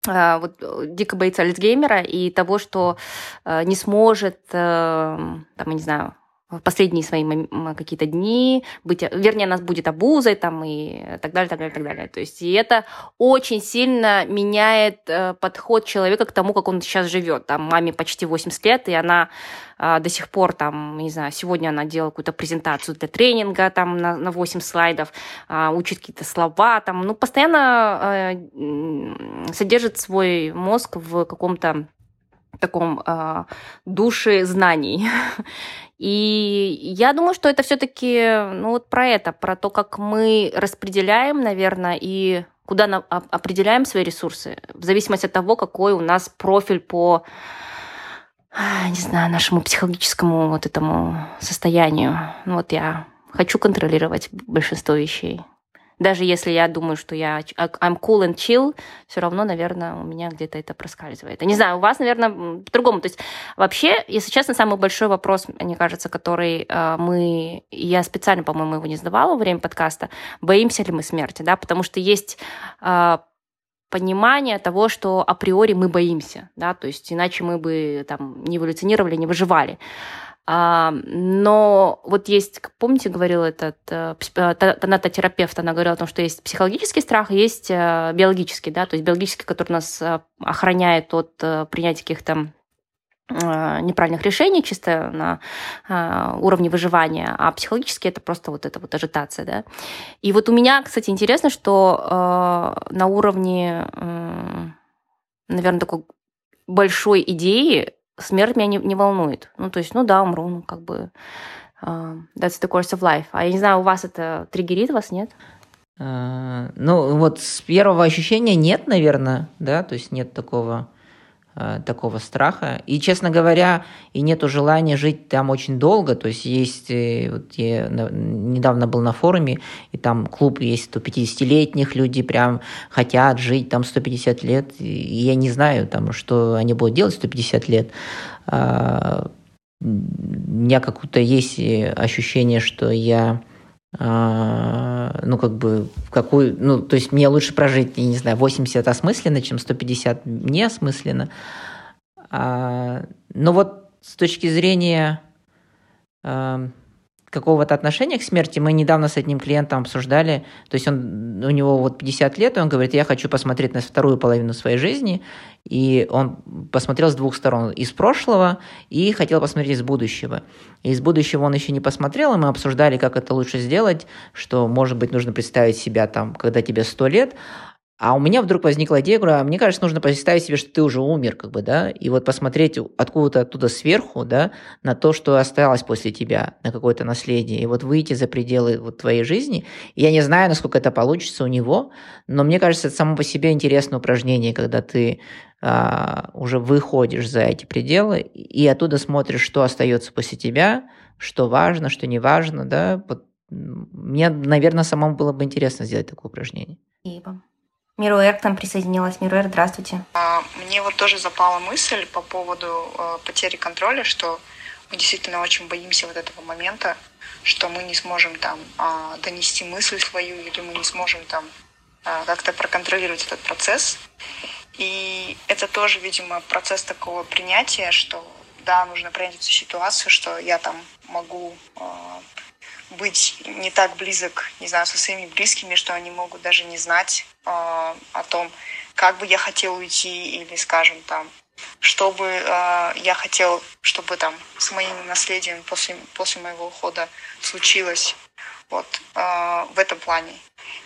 э, вот дико боится Альцгеймера и того, что э, не сможет, э, там, я не знаю, в последние свои какие-то дни, быть, вернее, нас будет обузой там и так далее, так далее, так далее. То есть и это очень сильно меняет э, подход человека к тому, как он сейчас живет. Там маме почти 80 лет, и она э, до сих пор там, не знаю, сегодня она делала какую-то презентацию для тренинга там на, на 8 слайдов, э, учит какие-то слова там, ну, постоянно э, содержит свой мозг в каком-то таком э, душе знаний. И я думаю, что это все-таки ну, вот про это, про то, как мы распределяем, наверное, и куда на, определяем свои ресурсы, в зависимости от того, какой у нас профиль по не знаю, нашему психологическому вот этому состоянию. Ну, вот я хочу контролировать большинство вещей. Даже если я думаю, что я I'm cool and chill, все равно, наверное, у меня где-то это проскальзывает. Я не знаю, у вас, наверное, по-другому. То есть вообще, если честно, самый большой вопрос, мне кажется, который э, мы, я специально, по-моему, его не задавала во время подкаста, боимся ли мы смерти, да, потому что есть э, понимание того, что априори мы боимся, да, то есть иначе мы бы там не эволюционировали, не выживали. А, но вот есть, помните, говорил этот э, тонатотерапевт, она говорила о том, что есть психологический страх, есть э, биологический, да, то есть биологический, который нас э, охраняет от принятия каких-то неправильных решений чисто на э, уровне выживания, а психологически это просто вот эта вот ажитация, да. И вот у меня, кстати, интересно, что э, на уровне, э, наверное, такой большой идеи смерть меня не, не волнует. Ну, то есть, ну да, умру, ну, как бы uh, that's the course of life. А я не знаю, у вас это триггерит вас, нет? Uh, ну, вот с первого ощущения нет, наверное, да, то есть нет такого такого страха. И, честно говоря, и нету желания жить там очень долго. То есть есть, э, вот я недавно был на форуме, и там клуб есть 150-летних, люди прям хотят жить там 150 лет. И я не знаю, там, что они будут делать 150 лет. А, у меня какое-то есть э, ощущение, что я ну, как бы, в какую, ну, то есть мне лучше прожить, я не знаю, 80 осмысленно, чем 150 неосмысленно. А, но вот с точки зрения а, какого-то отношения к смерти. Мы недавно с одним клиентом обсуждали, то есть он, у него вот 50 лет, и он говорит, я хочу посмотреть на вторую половину своей жизни, и он посмотрел с двух сторон, из прошлого, и хотел посмотреть из будущего. И из будущего он еще не посмотрел, и мы обсуждали, как это лучше сделать, что, может быть, нужно представить себя там, когда тебе 100 лет, а у меня вдруг возникла идея, говорю, а мне кажется, нужно представить себе, что ты уже умер, как бы, да, и вот посмотреть откуда-то оттуда сверху, да, на то, что осталось после тебя, на какое-то наследие, и вот выйти за пределы вот твоей жизни. И я не знаю, насколько это получится у него, но мне кажется, это само по себе интересное упражнение, когда ты а, уже выходишь за эти пределы и оттуда смотришь, что остается после тебя, что важно, что не важно, да. Вот, мне, наверное, самому было бы интересно сделать такое упражнение. Спасибо. Мируэр к нам присоединилась. Мируэр, здравствуйте. А, мне вот тоже запала мысль по поводу э, потери контроля, что мы действительно очень боимся вот этого момента, что мы не сможем там а, донести мысль свою или мы не сможем там а, как-то проконтролировать этот процесс. И это тоже, видимо, процесс такого принятия, что да, нужно принять эту ситуацию, что я там могу быть не так близок, не знаю, со своими близкими, что они могут даже не знать о том, как бы я хотел уйти или, скажем, там, что бы э, я хотел, чтобы там с моим наследием после, после моего ухода случилось. Вот, э, в этом плане.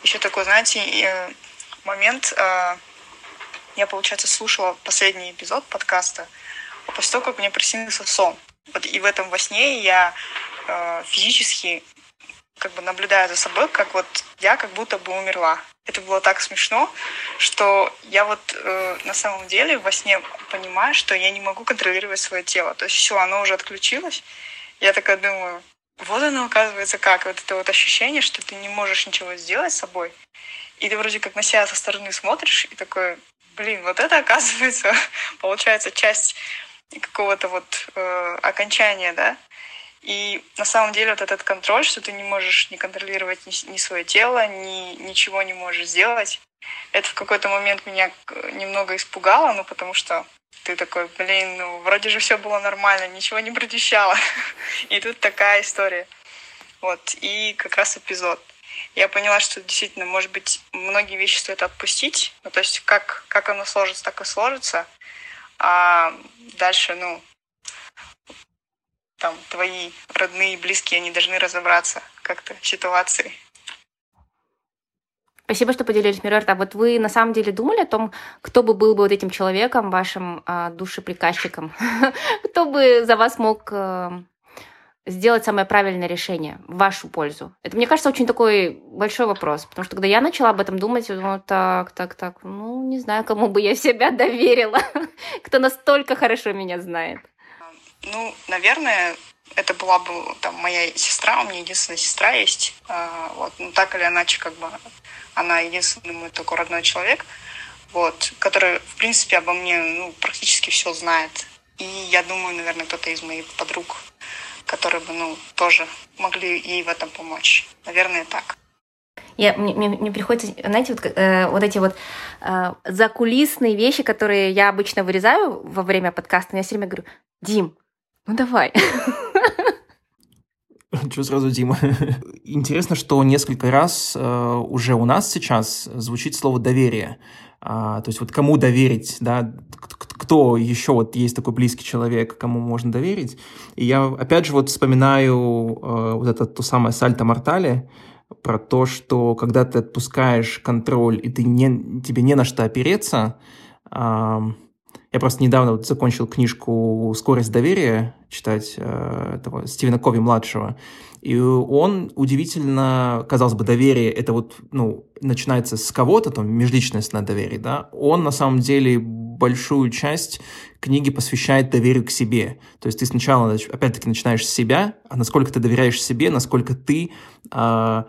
Еще такой, знаете, э, момент, э, я, получается, слушала последний эпизод подкаста после того, как мне приснился сон. Вот, и в этом во сне я э, физически как бы наблюдаю за собой, как вот я как будто бы умерла. Это было так смешно, что я вот э, на самом деле во сне понимаю, что я не могу контролировать свое тело. То есть все, оно уже отключилось. Я такая думаю, вот оно оказывается как. Вот это вот ощущение, что ты не можешь ничего сделать с собой. И ты вроде как на себя со стороны смотришь и такой, блин, вот это оказывается, получается, часть какого-то вот э, окончания, да. И на самом деле вот этот контроль, что ты не можешь не контролировать ни, ни свое тело, ни ничего не можешь сделать, это в какой-то момент меня немного испугало, ну потому что ты такой, блин, ну вроде же все было нормально, ничего не предвещало. И тут такая история. Вот, и как раз эпизод. Я поняла, что действительно, может быть, многие вещи стоит отпустить. Ну, то есть как, как оно сложится, так и сложится. А дальше, ну, там твои родные, близкие, они должны разобраться как-то в ситуации. Спасибо, что поделились, Мирарт. А вот вы на самом деле думали о том, кто бы был бы вот этим человеком, вашим а, душеприказчиком? кто бы за вас мог а, сделать самое правильное решение в вашу пользу? Это, мне кажется, очень такой большой вопрос, потому что когда я начала об этом думать, я думала, так, так, так, ну, не знаю, кому бы я себя доверила, кто настолько хорошо меня знает. Ну, наверное, это была бы там моя сестра, у меня единственная сестра есть. А, вот, ну так или иначе, как бы она единственный мой такой родной человек, вот, который, в принципе, обо мне ну, практически все знает. И я думаю, наверное, кто-то из моих подруг, которые бы, ну, тоже могли ей в этом помочь. Наверное, так. Я, мне, мне, мне приходится, знаете, вот, э, вот эти вот э, закулисные вещи, которые я обычно вырезаю во время подкаста, я все время говорю, Дим, ну давай. Чего сразу, Дима? Интересно, что несколько раз э, уже у нас сейчас звучит слово «доверие». А, то есть вот кому доверить, да, кто еще вот есть такой близкий человек, кому можно доверить. И я опять же вот вспоминаю э, вот это то самое сальто мортале, про то, что когда ты отпускаешь контроль, и ты не, тебе не на что опереться, э, я просто недавно вот закончил книжку «Скорость доверия» читать э, этого Стивена Кови-младшего. И он удивительно, казалось бы, доверие, это вот, ну, начинается с кого-то, там, межличностное доверие, да, он на самом деле большую часть книги посвящает доверию к себе. То есть ты сначала, опять-таки, начинаешь с себя, а насколько ты доверяешь себе, насколько ты э,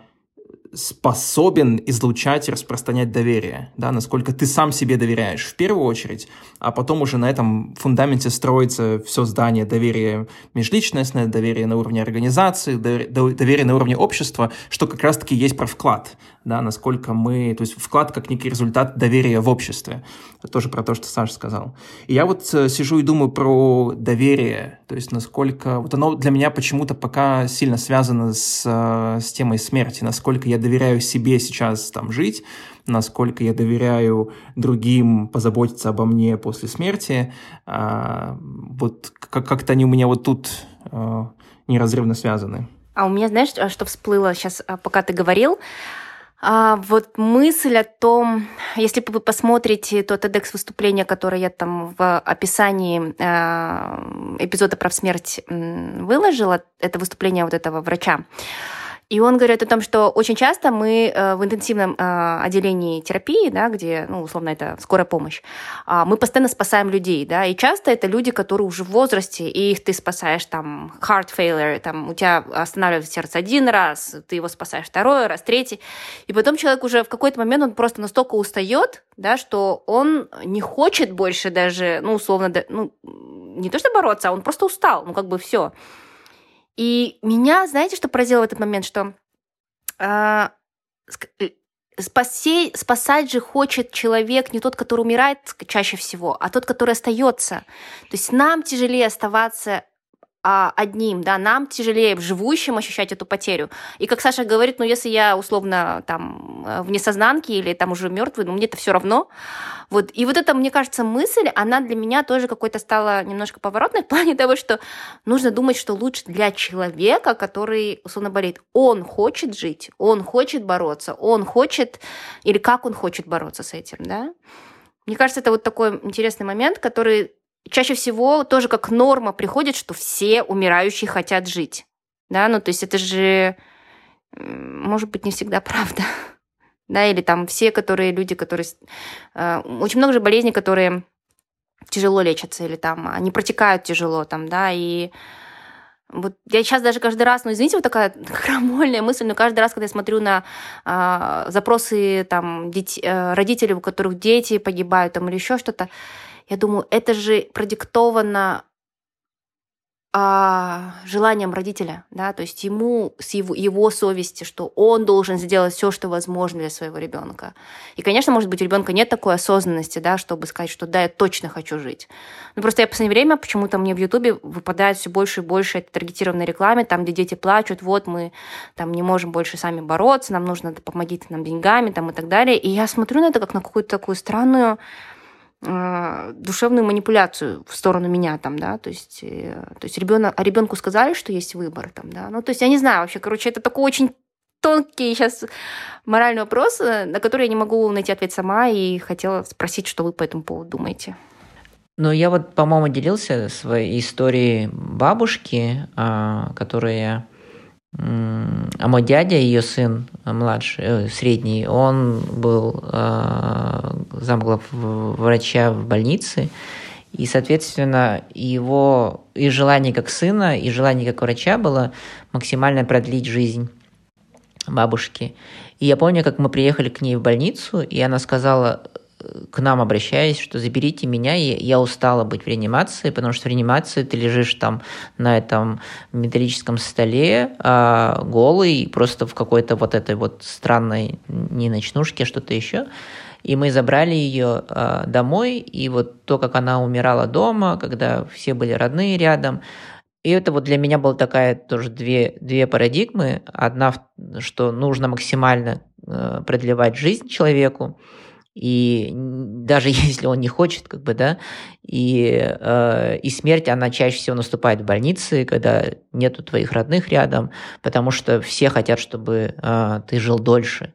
способен излучать и распространять доверие, да, насколько ты сам себе доверяешь в первую очередь, а потом уже на этом фундаменте строится все здание доверия межличностное, доверие на уровне организации, доверие на уровне общества, что как раз-таки есть про вклад, да, насколько мы, то есть вклад как некий результат доверия в обществе. Это тоже про то, что Саша сказал. И я вот э, сижу и думаю про доверие, то есть насколько, вот оно для меня почему-то пока сильно связано с, э, с темой смерти, насколько я доверяю себе сейчас там жить, насколько я доверяю другим позаботиться обо мне после смерти. А, вот как-то они у меня вот тут а, неразрывно связаны. А у меня, знаешь, что всплыло сейчас, пока ты говорил? А, вот мысль о том, если вы посмотрите то TEDx-выступление, которое я там в описании э, эпизода про смерть выложила, это выступление вот этого врача, и он говорит о том, что очень часто мы э, в интенсивном э, отделении терапии, да, где, ну, условно, это скорая помощь, а, мы постоянно спасаем людей, да, и часто это люди, которые уже в возрасте, и их ты спасаешь, там, heart failure, там, у тебя останавливается сердце один раз, ты его спасаешь второй раз, третий, и потом человек уже в какой-то момент, он просто настолько устает, да, что он не хочет больше даже, ну, условно, ну, не то что бороться, а он просто устал, ну, как бы все. И меня, знаете, что поразило в этот момент, что э, спасей, спасать же хочет человек не тот, который умирает чаще всего, а тот, который остается. То есть нам тяжелее оставаться а, одним, да, нам тяжелее живущим ощущать эту потерю. И как Саша говорит, ну если я условно там э, в несознанке или там уже мертвый, ну мне это все равно. Вот. И вот эта, мне кажется, мысль, она для меня тоже какой-то стала немножко поворотной в плане того, что нужно думать, что лучше для человека, который условно болеет. Он хочет жить, он хочет бороться, он хочет, или как он хочет бороться с этим, да. Мне кажется, это вот такой интересный момент, который чаще всего тоже как норма приходит, что все умирающие хотят жить. Да, ну то есть это же, может быть, не всегда правда. Да, или там все, которые люди, которые... Э, очень много же болезней, которые тяжело лечатся, или там они протекают тяжело, там, да, и вот я сейчас даже каждый раз, ну извините, вот такая крамольная мысль, но каждый раз, когда я смотрю на э, запросы там деть, э, родителей, у которых дети погибают там или еще что-то, я думаю, это же продиктовано а, желанием родителя, да, то есть ему с его, его совести, что он должен сделать все, что возможно для своего ребенка. И, конечно, может быть, у ребенка нет такой осознанности, да, чтобы сказать, что да, я точно хочу жить. Но просто я в последнее время почему-то мне в Ютубе выпадает все больше и больше этой таргетированной рекламы, там, где дети плачут, вот мы там не можем больше сами бороться, нам нужно помогите нам деньгами, там и так далее. И я смотрю на это как на какую-то такую странную душевную манипуляцию в сторону меня там, да, то есть, э, то есть ребенок, а ребенку сказали, что есть выбор там, да, ну, то есть я не знаю вообще, короче, это такой очень тонкий сейчас моральный вопрос, э, на который я не могу найти ответ сама, и хотела спросить, что вы по этому поводу думаете. Ну, я вот, по-моему, делился своей историей бабушки, а, которая а мой дядя, ее сын младший, э, средний, он был э, замглав врача в больнице, и, соответственно, его и желание как сына, и желание как врача было максимально продлить жизнь бабушки. И я помню, как мы приехали к ней в больницу, и она сказала, к нам обращаясь, что заберите меня, я, я устала быть в реанимации, потому что в реанимации ты лежишь там на этом металлическом столе а, голый, просто в какой-то вот этой вот странной, не ночнушке, что-то еще. И мы забрали ее а, домой, и вот то, как она умирала дома, когда все были родные рядом, и это вот для меня была такая тоже две, две парадигмы. Одна, что нужно максимально э, продлевать жизнь человеку, и даже если он не хочет, как бы, да, и, э, и смерть, она чаще всего наступает в больнице, когда нету твоих родных рядом, потому что все хотят, чтобы э, ты жил дольше.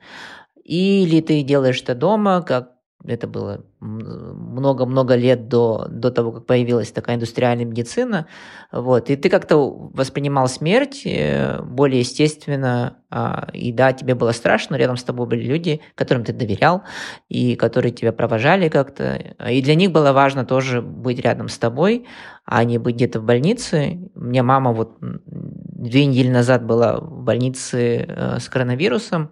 Или ты делаешь это дома, как это было много-много лет до, до того, как появилась такая индустриальная медицина, вот, и ты как-то воспринимал смерть э, более естественно, а, и да, тебе было страшно, но рядом с тобой были люди, которым ты доверял, и которые тебя провожали как-то, и для них было важно тоже быть рядом с тобой, а не быть где-то в больнице. У меня мама вот две недели назад была в больнице э, с коронавирусом,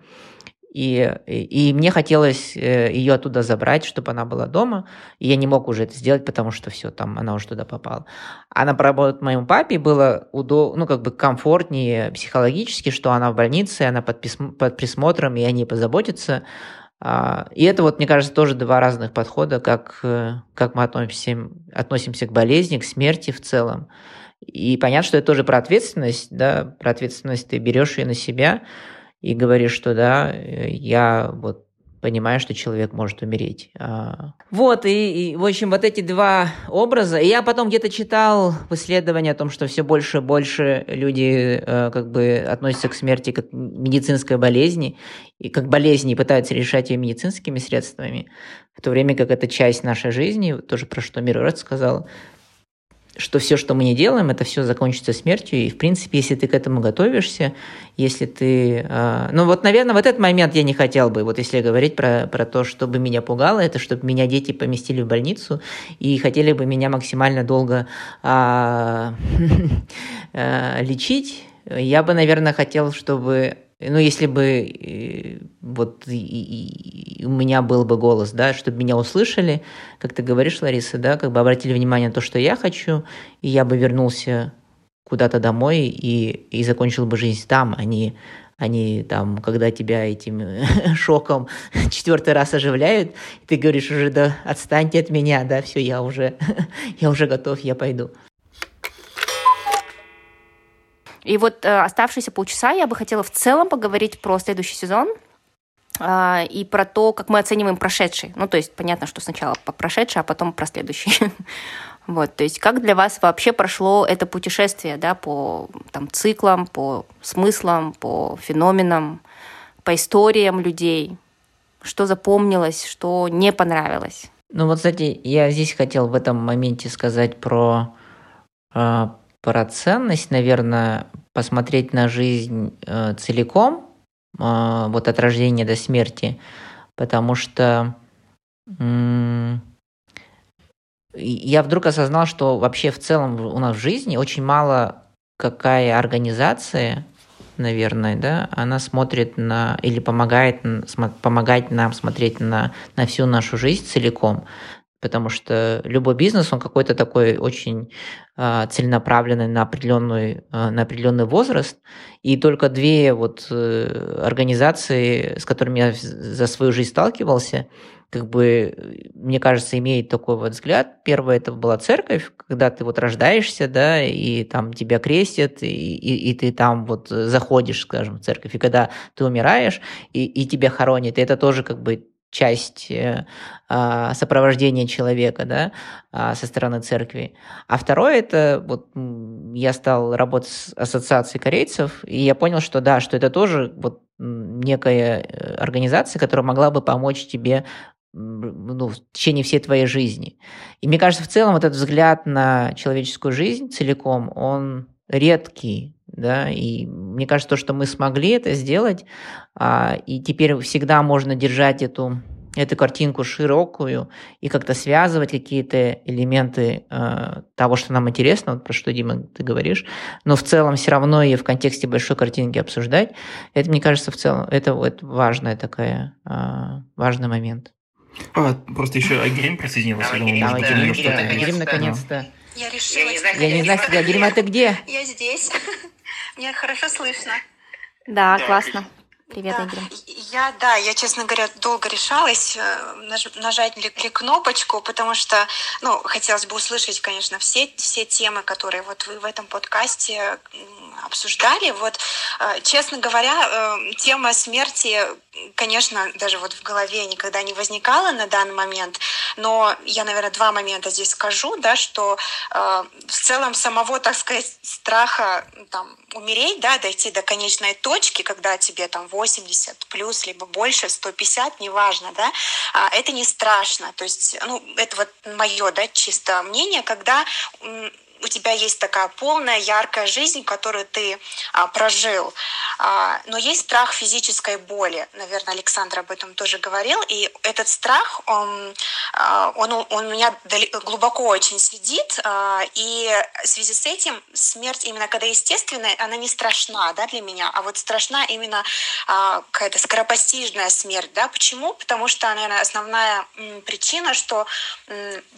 и, и, мне хотелось э, ее оттуда забрать, чтобы она была дома. И я не мог уже это сделать, потому что все, там она уже туда попала. А на поработать моему папе было удо... ну, как бы комфортнее психологически, что она в больнице, она под, писм... под присмотром, и о ней позаботятся. А, и это вот, мне кажется, тоже два разных подхода, как, э, как мы относимся, относимся к болезни, к смерти в целом. И понятно, что это тоже про ответственность, да, про ответственность ты берешь ее на себя, и говоришь, что да, я вот понимаю, что человек может умереть. А. Вот, и, и, в общем, вот эти два образа. И я потом где-то читал в исследовании о том, что все больше и больше люди э, как бы относятся к смерти как к медицинской болезни, и как болезни пытаются решать ее медицинскими средствами, в то время как это часть нашей жизни, тоже про что Мир сказал, что все, что мы не делаем, это все закончится смертью. И, в принципе, если ты к этому готовишься, если ты... Э, ну, вот, наверное, вот этот момент я не хотел бы, вот если говорить про, про то, что бы меня пугало, это чтобы меня дети поместили в больницу и хотели бы меня максимально долго э, э, лечить. Я бы, наверное, хотел, чтобы ну, если бы э, вот и, и, у меня был бы голос, да, чтобы меня услышали, как ты говоришь, Лариса, да, как бы обратили внимание на то, что я хочу, и я бы вернулся куда-то домой и, и закончил бы жизнь там, а не, а не там, когда тебя этим шоком четвертый раз оживляют, и ты говоришь уже, да, отстаньте от меня, да, все, я уже, я уже готов, я пойду. И вот э, оставшиеся полчаса я бы хотела в целом поговорить про следующий сезон э, и про то, как мы оцениваем прошедший. Ну, то есть понятно, что сначала по прошедший, а потом про следующий. Вот, то есть как для вас вообще прошло это путешествие, да, по там, циклам, по смыслам, по феноменам, по историям людей? Что запомнилось, что не понравилось? Ну вот, кстати, я здесь хотел в этом моменте сказать про, э, про ценность, наверное, посмотреть на жизнь э, целиком, э, вот от рождения до смерти, потому что э, я вдруг осознал, что вообще в целом у нас в жизни очень мало какая организация, наверное, да, она смотрит на или помогает, помогает нам смотреть на, на всю нашу жизнь целиком. Потому что любой бизнес, он какой-то такой очень э, целенаправленный на определенный, э, на определенный возраст. И только две вот э, организации, с которыми я за свою жизнь сталкивался, как бы, мне кажется, имеет такой вот взгляд. Первое это была церковь, когда ты вот рождаешься, да, и там тебя крестят, и, и, и ты там вот заходишь, скажем, в церковь, и когда ты умираешь, и, и тебя хоронят, и это тоже как бы часть э, а, сопровождения человека, да, а, со стороны церкви. А второе это вот я стал работать с ассоциацией корейцев, и я понял, что да, что это тоже вот некая э, организация, которая могла бы помочь тебе ну, в течение всей твоей жизни. И мне кажется, в целом вот этот взгляд на человеческую жизнь целиком, он редкий, да, и мне кажется, то, что мы смогли это сделать, а, и теперь всегда можно держать эту эту картинку широкую и как-то связывать какие-то элементы э, того, что нам интересно, вот про что, Дима, ты говоришь, но в целом все равно и в контексте большой картинки обсуждать, это, мне кажется, в целом, это, это важная такая, э, важный момент. А, просто еще Агирим присоединился. Да, Агирим, наконец-то. Я решила. Я не знаю, тебя. Агирим, а ты где? Я здесь. Мне хорошо слышно. Да, классно. Привет, да. Игорь. Я, да, я, честно говоря, долго решалась э, нажать ли, ли кнопочку, потому что, ну, хотелось бы услышать, конечно, все, все темы, которые вот вы в этом подкасте обсуждали. Вот, э, честно говоря, э, тема смерти, конечно, даже вот в голове никогда не возникала на данный момент, но я, наверное, два момента здесь скажу, да, что в целом самого, так сказать, страха там, умереть, да, дойти до конечной точки, когда тебе там 80 плюс, либо больше, 150, неважно, да, а, это не страшно. То есть, ну, это вот мое, да, чисто мнение, когда у тебя есть такая полная, яркая жизнь, которую ты а, прожил. А, но есть страх физической боли. Наверное, Александр об этом тоже говорил. И этот страх, он, а, он, он у меня глубоко очень сидит. А, и в связи с этим смерть, именно когда естественная, она не страшна да, для меня. А вот страшна именно а, какая-то скоропостижная смерть. Да? Почему? Потому что, наверное, основная причина, что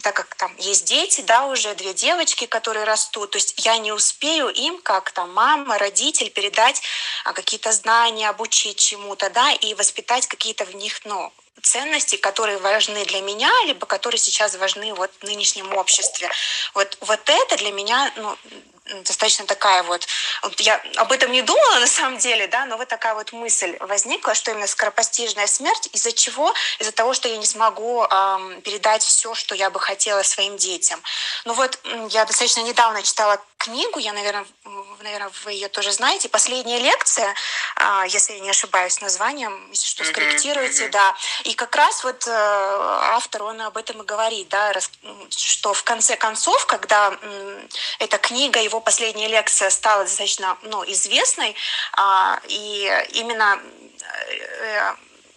так как там есть дети, да, уже две девочки, которые которые растут. То есть я не успею им, как там мама, родитель, передать а, какие-то знания, обучить чему-то, да, и воспитать какие-то в них, ну, ценности, которые важны для меня, либо которые сейчас важны вот в нынешнем обществе. Вот, вот это для меня ну, достаточно такая вот, я об этом не думала на самом деле, да, но вот такая вот мысль возникла, что именно скоропостижная смерть, из-за чего? Из-за того, что я не смогу эм, передать все, что я бы хотела своим детям. Ну вот я достаточно недавно читала книгу, я, наверное, наверное, вы ее тоже знаете, «Последняя лекция», э, если я не ошибаюсь названием, если что, скорректируйте, да. И как раз вот э, автор, он об этом и говорит, да, что в конце концов, когда э, эта книга, его последняя лекция стала достаточно ну, известной, а, и именно э,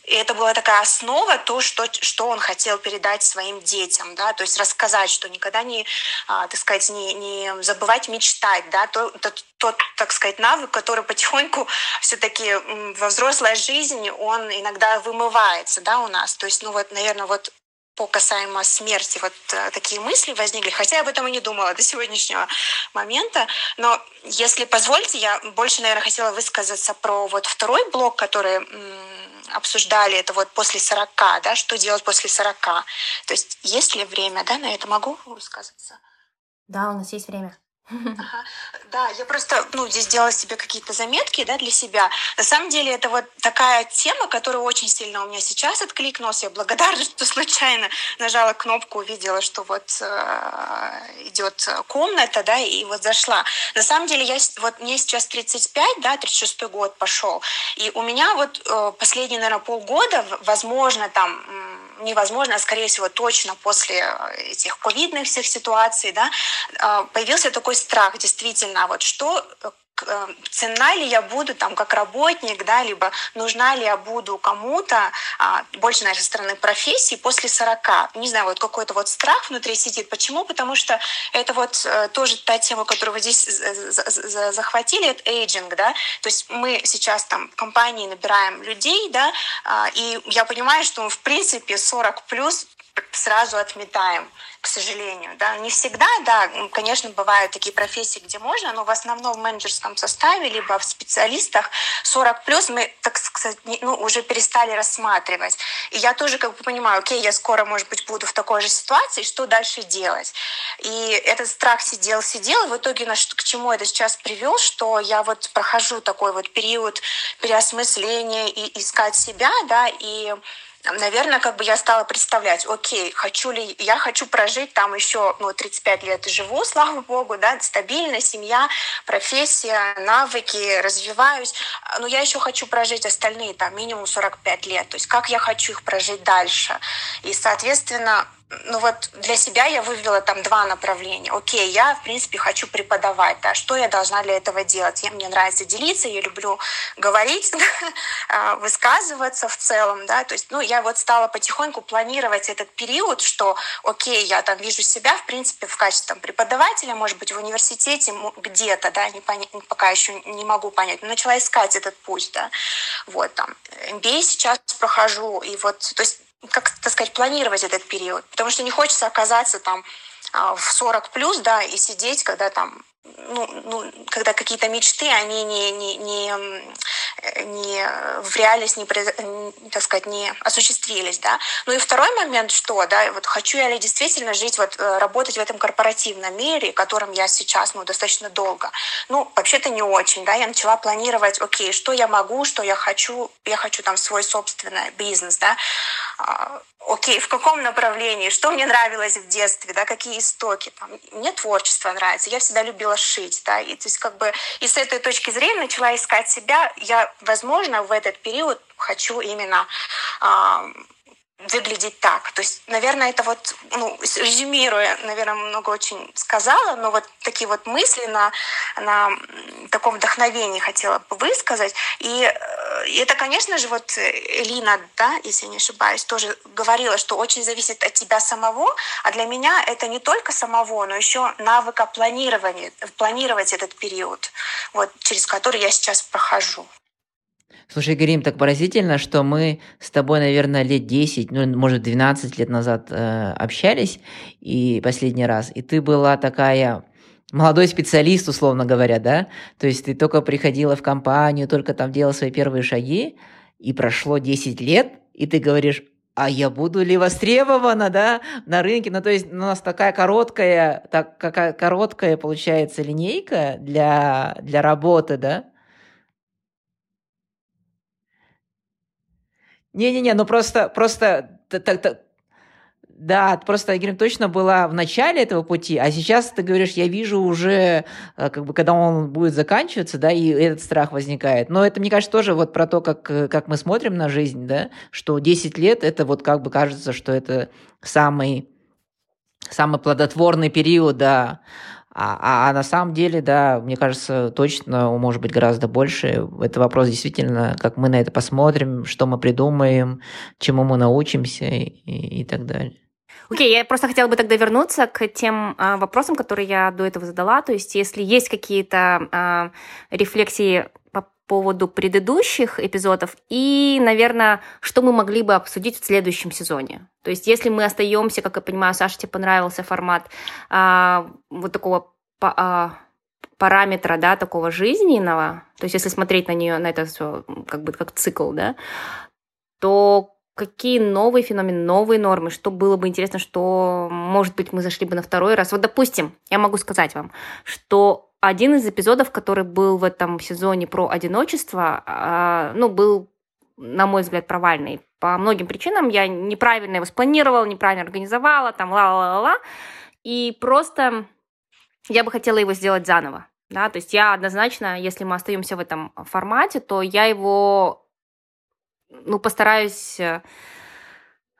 и это была такая основа, то, что, что он хотел передать своим детям, да, то есть рассказать, что никогда не, а, так сказать, не, не забывать мечтать, да, то, тот, тот, так сказать, навык, который потихоньку все-таки во взрослой жизни, он иногда вымывается, да, у нас. То есть, ну вот, наверное, вот по касаемо смерти вот э, такие мысли возникли, хотя я об этом и не думала до сегодняшнего момента. Но если позволите, я больше, наверное, хотела высказаться про вот второй блок, который обсуждали, это вот после 40, да, что делать после 40. То есть есть ли время, да, на это могу высказаться? Да, у нас есть время. Ага. Да, я просто, ну, здесь сделала себе какие-то заметки, да, для себя. На самом деле это вот такая тема, которая очень сильно у меня сейчас откликнулась. Я благодарна, что случайно нажала кнопку, увидела, что вот э, идет комната, да, и вот зашла. На самом деле я, вот мне сейчас 35, да, 36 год пошел, и у меня вот э, последние, наверное, полгода, возможно, там невозможно, а скорее всего точно после э, этих ковидных всех ситуаций, да, а, появился такой страх, действительно, вот что э, ценна ли я буду там как работник, да, либо нужна ли я буду кому-то, а, больше, наверное, со стороны профессии после 40. Не знаю, вот какой-то вот страх внутри сидит. Почему? Потому что это вот э, тоже та тема, которую вы здесь захватили, это эйджинг, да, то есть мы сейчас там в компании набираем людей, да, а, и я понимаю, что в принципе 40 плюс сразу отметаем, к сожалению. Да. Не всегда, да, конечно, бывают такие профессии, где можно, но в основном в менеджерском составе, либо в специалистах 40 плюс мы, так сказать, ну, уже перестали рассматривать. И я тоже как бы понимаю, окей, я скоро, может быть, буду в такой же ситуации, что дальше делать? И этот страх сидел, сидел, и в итоге к чему это сейчас привел, что я вот прохожу такой вот период переосмысления и искать себя, да, и наверное, как бы я стала представлять, окей, хочу ли, я хочу прожить там еще, ну, 35 лет и живу, слава богу, да, стабильная семья, профессия, навыки, развиваюсь, но я еще хочу прожить остальные там минимум 45 лет, то есть как я хочу их прожить дальше. И, соответственно, ну вот для себя я вывела там два направления. Окей, я, в принципе, хочу преподавать, да, что я должна для этого делать? Я, мне нравится делиться, я люблю говорить, а, высказываться в целом, да, то есть, ну, я вот стала потихоньку планировать этот период, что, окей, я там вижу себя, в принципе, в качестве там, преподавателя, может быть, в университете где-то, да, не поня... пока еще не могу понять, но начала искать этот путь, да, вот там, MBA сейчас прохожу, и вот, то есть как так сказать, планировать этот период. Потому что не хочется оказаться там а, в 40 плюс, да, и сидеть, когда там ну, ну, когда какие-то мечты, они не, не, не, не в реальность, не, так сказать, не осуществились, да. Ну и второй момент, что, да, вот хочу я ли действительно жить, вот э, работать в этом корпоративном мире, которым я сейчас, ну, достаточно долго. Ну, вообще-то не очень, да, я начала планировать, окей, что я могу, что я хочу, я хочу там свой собственный бизнес, да, а, окей, в каком направлении, что мне нравилось в детстве, да, какие истоки, там, мне творчество нравится, я всегда любила шить, да, и то есть как бы и с этой точки зрения начала искать себя, я, возможно, в этот период хочу именно выглядеть так. То есть, наверное, это вот, ну, резюмируя, наверное, много очень сказала, но вот такие вот мысли на, на таком вдохновении хотела бы высказать. И, э, и это, конечно же, вот Элина, да, если я не ошибаюсь, тоже говорила, что очень зависит от тебя самого, а для меня это не только самого, но еще навыка планирования, планировать этот период, вот, через который я сейчас прохожу. Слушай, Гарим, так поразительно, что мы с тобой, наверное, лет 10, ну, может, 12 лет назад э, общались и последний раз, и ты была такая молодой специалист, условно говоря, да? То есть ты только приходила в компанию, только там делала свои первые шаги, и прошло 10 лет, и ты говоришь, а я буду ли востребована, да, на рынке? Ну, то есть у нас такая короткая, так, какая короткая получается линейка для, для работы, да? Не-не-не, ну просто, просто, да, просто, я говорю, точно была в начале этого пути, а сейчас ты говоришь, я вижу уже, э, как бы, когда он будет заканчиваться, да, и этот страх возникает. Но это, мне кажется, тоже вот про то, как, как мы смотрим на жизнь, да, что 10 лет, это вот как бы кажется, что это самый, самый плодотворный период, да, а, а, а на самом деле, да, мне кажется, точно может быть гораздо больше. Это вопрос действительно, как мы на это посмотрим, что мы придумаем, чему мы научимся и, и так далее. Окей, okay, я просто хотела бы тогда вернуться к тем а, вопросам, которые я до этого задала. То есть, если есть какие-то а, рефлексии по поводу предыдущих эпизодов и, наверное, что мы могли бы обсудить в следующем сезоне. То есть, если мы остаемся, как я понимаю, Саше тебе понравился формат а, вот такого а, параметра, да, такого жизненного, то есть, если смотреть на нее, на это все как бы как цикл, да, то какие новые феномены, новые нормы, что было бы интересно, что, может быть, мы зашли бы на второй раз. Вот, допустим, я могу сказать вам, что один из эпизодов, который был в этом сезоне про одиночество, а, ну, был, на мой взгляд, провальный. По многим причинам я неправильно его спланировала, неправильно организовала, там, ла-ла-ла-ла. И просто я бы хотела его сделать заново. Да, то есть я однозначно, если мы остаемся в этом формате, то я его ну, постараюсь э,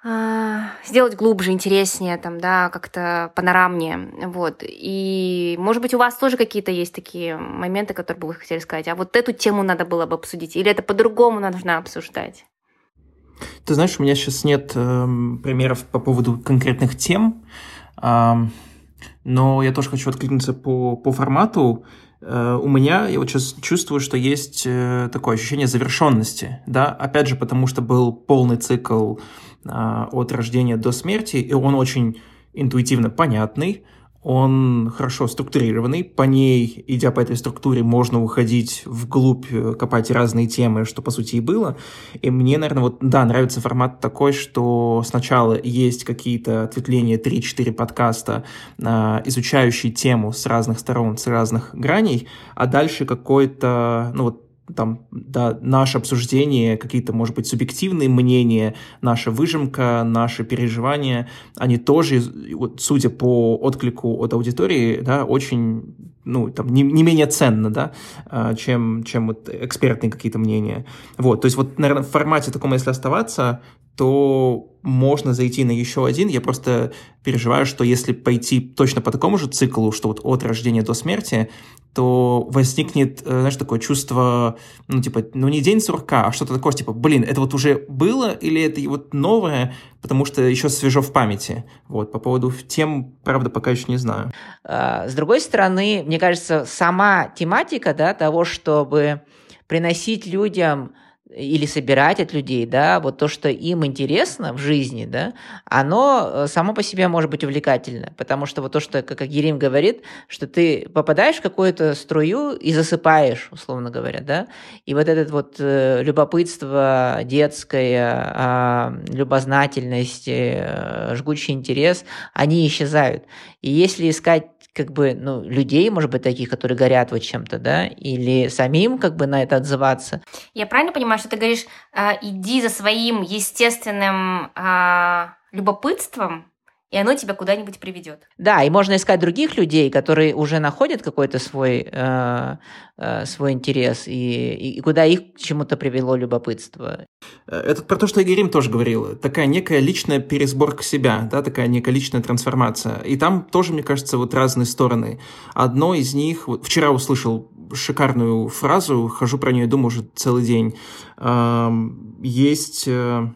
а, сделать глубже, интереснее, там, да, как-то панорамнее, вот. И, может быть, у вас тоже какие-то есть такие моменты, которые бы вы хотели сказать, а вот эту тему надо было бы обсудить, или это по-другому нужно обсуждать? Ты знаешь, у меня сейчас нет э, примеров по поводу конкретных тем, э, но я тоже хочу откликнуться по, по формату. У меня, я вот сейчас чувствую, что есть э, такое ощущение завершенности, да, опять же, потому что был полный цикл э, от рождения до смерти, и он очень интуитивно понятный, он хорошо структурированный, по ней, идя по этой структуре, можно уходить вглубь, э, копать разные темы, что по сути и было. И мне, наверное, вот, да, нравится формат такой, что сначала есть какие-то ответвления 3-4 подкаста, а, изучающие тему с разных сторон, с разных граней, а дальше какой-то, ну вот, там, да, наше обсуждение, какие-то, может быть, субъективные мнения, наша выжимка, наши переживания, они тоже, судя по отклику от аудитории, да, очень, ну, там, не, не менее ценно, да, а, чем, чем вот экспертные какие-то мнения. Вот, то есть вот, наверное, в формате таком, если оставаться, то можно зайти на еще один. Я просто переживаю, что если пойти точно по такому же циклу, что вот от рождения до смерти, то возникнет, э, знаешь, такое чувство, ну, типа, ну, не день сурка, а что-то такое, типа, блин, это вот уже было или это вот новое, потому что еще свежо в памяти. Вот, по поводу тем, правда, пока еще не знаю. А, с другой стороны, мне кажется, сама тематика, да, того, чтобы приносить людям или собирать от людей, да, вот то, что им интересно в жизни, да, оно э, само по себе может быть увлекательно, потому что вот то, что, как Ерим говорит, что ты попадаешь в какую-то струю и засыпаешь, условно говоря, да, и вот этот вот э, любопытство детское, э, любознательность, э, жгучий интерес, они исчезают. И если искать как бы, ну, людей, может быть, таких, которые горят вот чем-то, да, или самим как бы на это отзываться. Я правильно понимаю, что ты говоришь, э, иди за своим естественным э, любопытством, и оно тебя куда-нибудь приведет. Да, и можно искать других людей, которые уже находят какой-то свой, э, э, свой интерес, и, и куда их к чему-то привело любопытство. Э, это про то, что Игорим тоже говорил. Такая некая личная пересборка себя, да, такая некая личная трансформация. И там тоже, мне кажется, вот разные стороны. Одно из них, вот вчера услышал шикарную фразу, хожу про нее, думаю уже целый день. Есть э,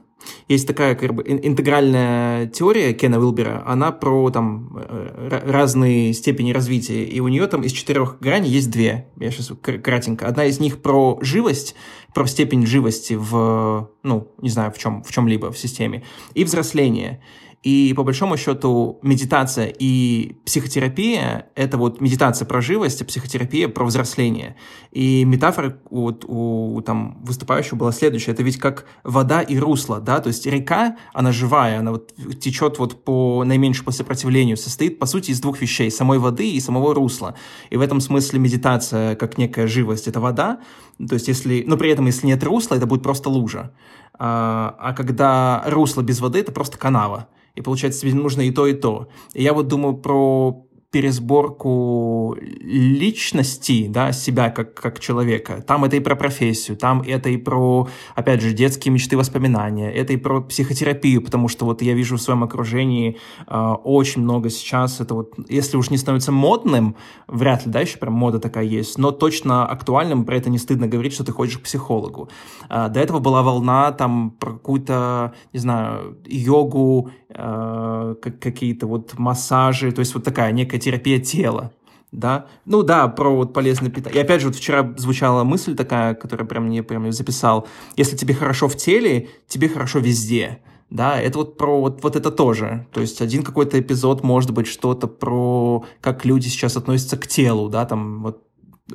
есть такая как бы интегральная теория Кена Уилбера, она про там э, разные степени развития, и у нее там из четырех граней есть две, я сейчас кратенько. Одна из них про живость, про степень живости в, ну, не знаю, в чем, в чем-либо в системе, и взросление. И по большому счету медитация и психотерапия — это вот медитация про живость, а психотерапия про взросление. И метафора вот у там выступающего была следующая. Это ведь как вода и русло, да, то есть река, она живая, она вот течет вот по наименьшему сопротивлению, состоит, по сути, из двух вещей — самой воды и самого русла. И в этом смысле медитация как некая живость — это вода, то есть если, но при этом если нет русла, это будет просто лужа. А, а когда русло без воды, это просто канава и получается тебе нужно и то, и то. И я вот думаю про пересборку личности, да, себя как, как человека. Там это и про профессию, там это и про, опять же, детские мечты, воспоминания, это и про психотерапию, потому что вот я вижу в своем окружении э, очень много сейчас, это вот, если уж не становится модным, вряд ли, да, еще прям мода такая есть, но точно актуальным, про это не стыдно говорить, что ты ходишь к психологу. Э, до этого была волна там про какую-то, не знаю, йогу, э, какие-то вот массажи, то есть вот такая некая терапия тела, да, ну да, про вот полезное питание. И опять же, вот вчера звучала мысль такая, которая прям мне прям записал. Если тебе хорошо в теле, тебе хорошо везде. Да, это вот про вот, вот это тоже. То есть один какой-то эпизод может быть что-то про как люди сейчас относятся к телу, да, там вот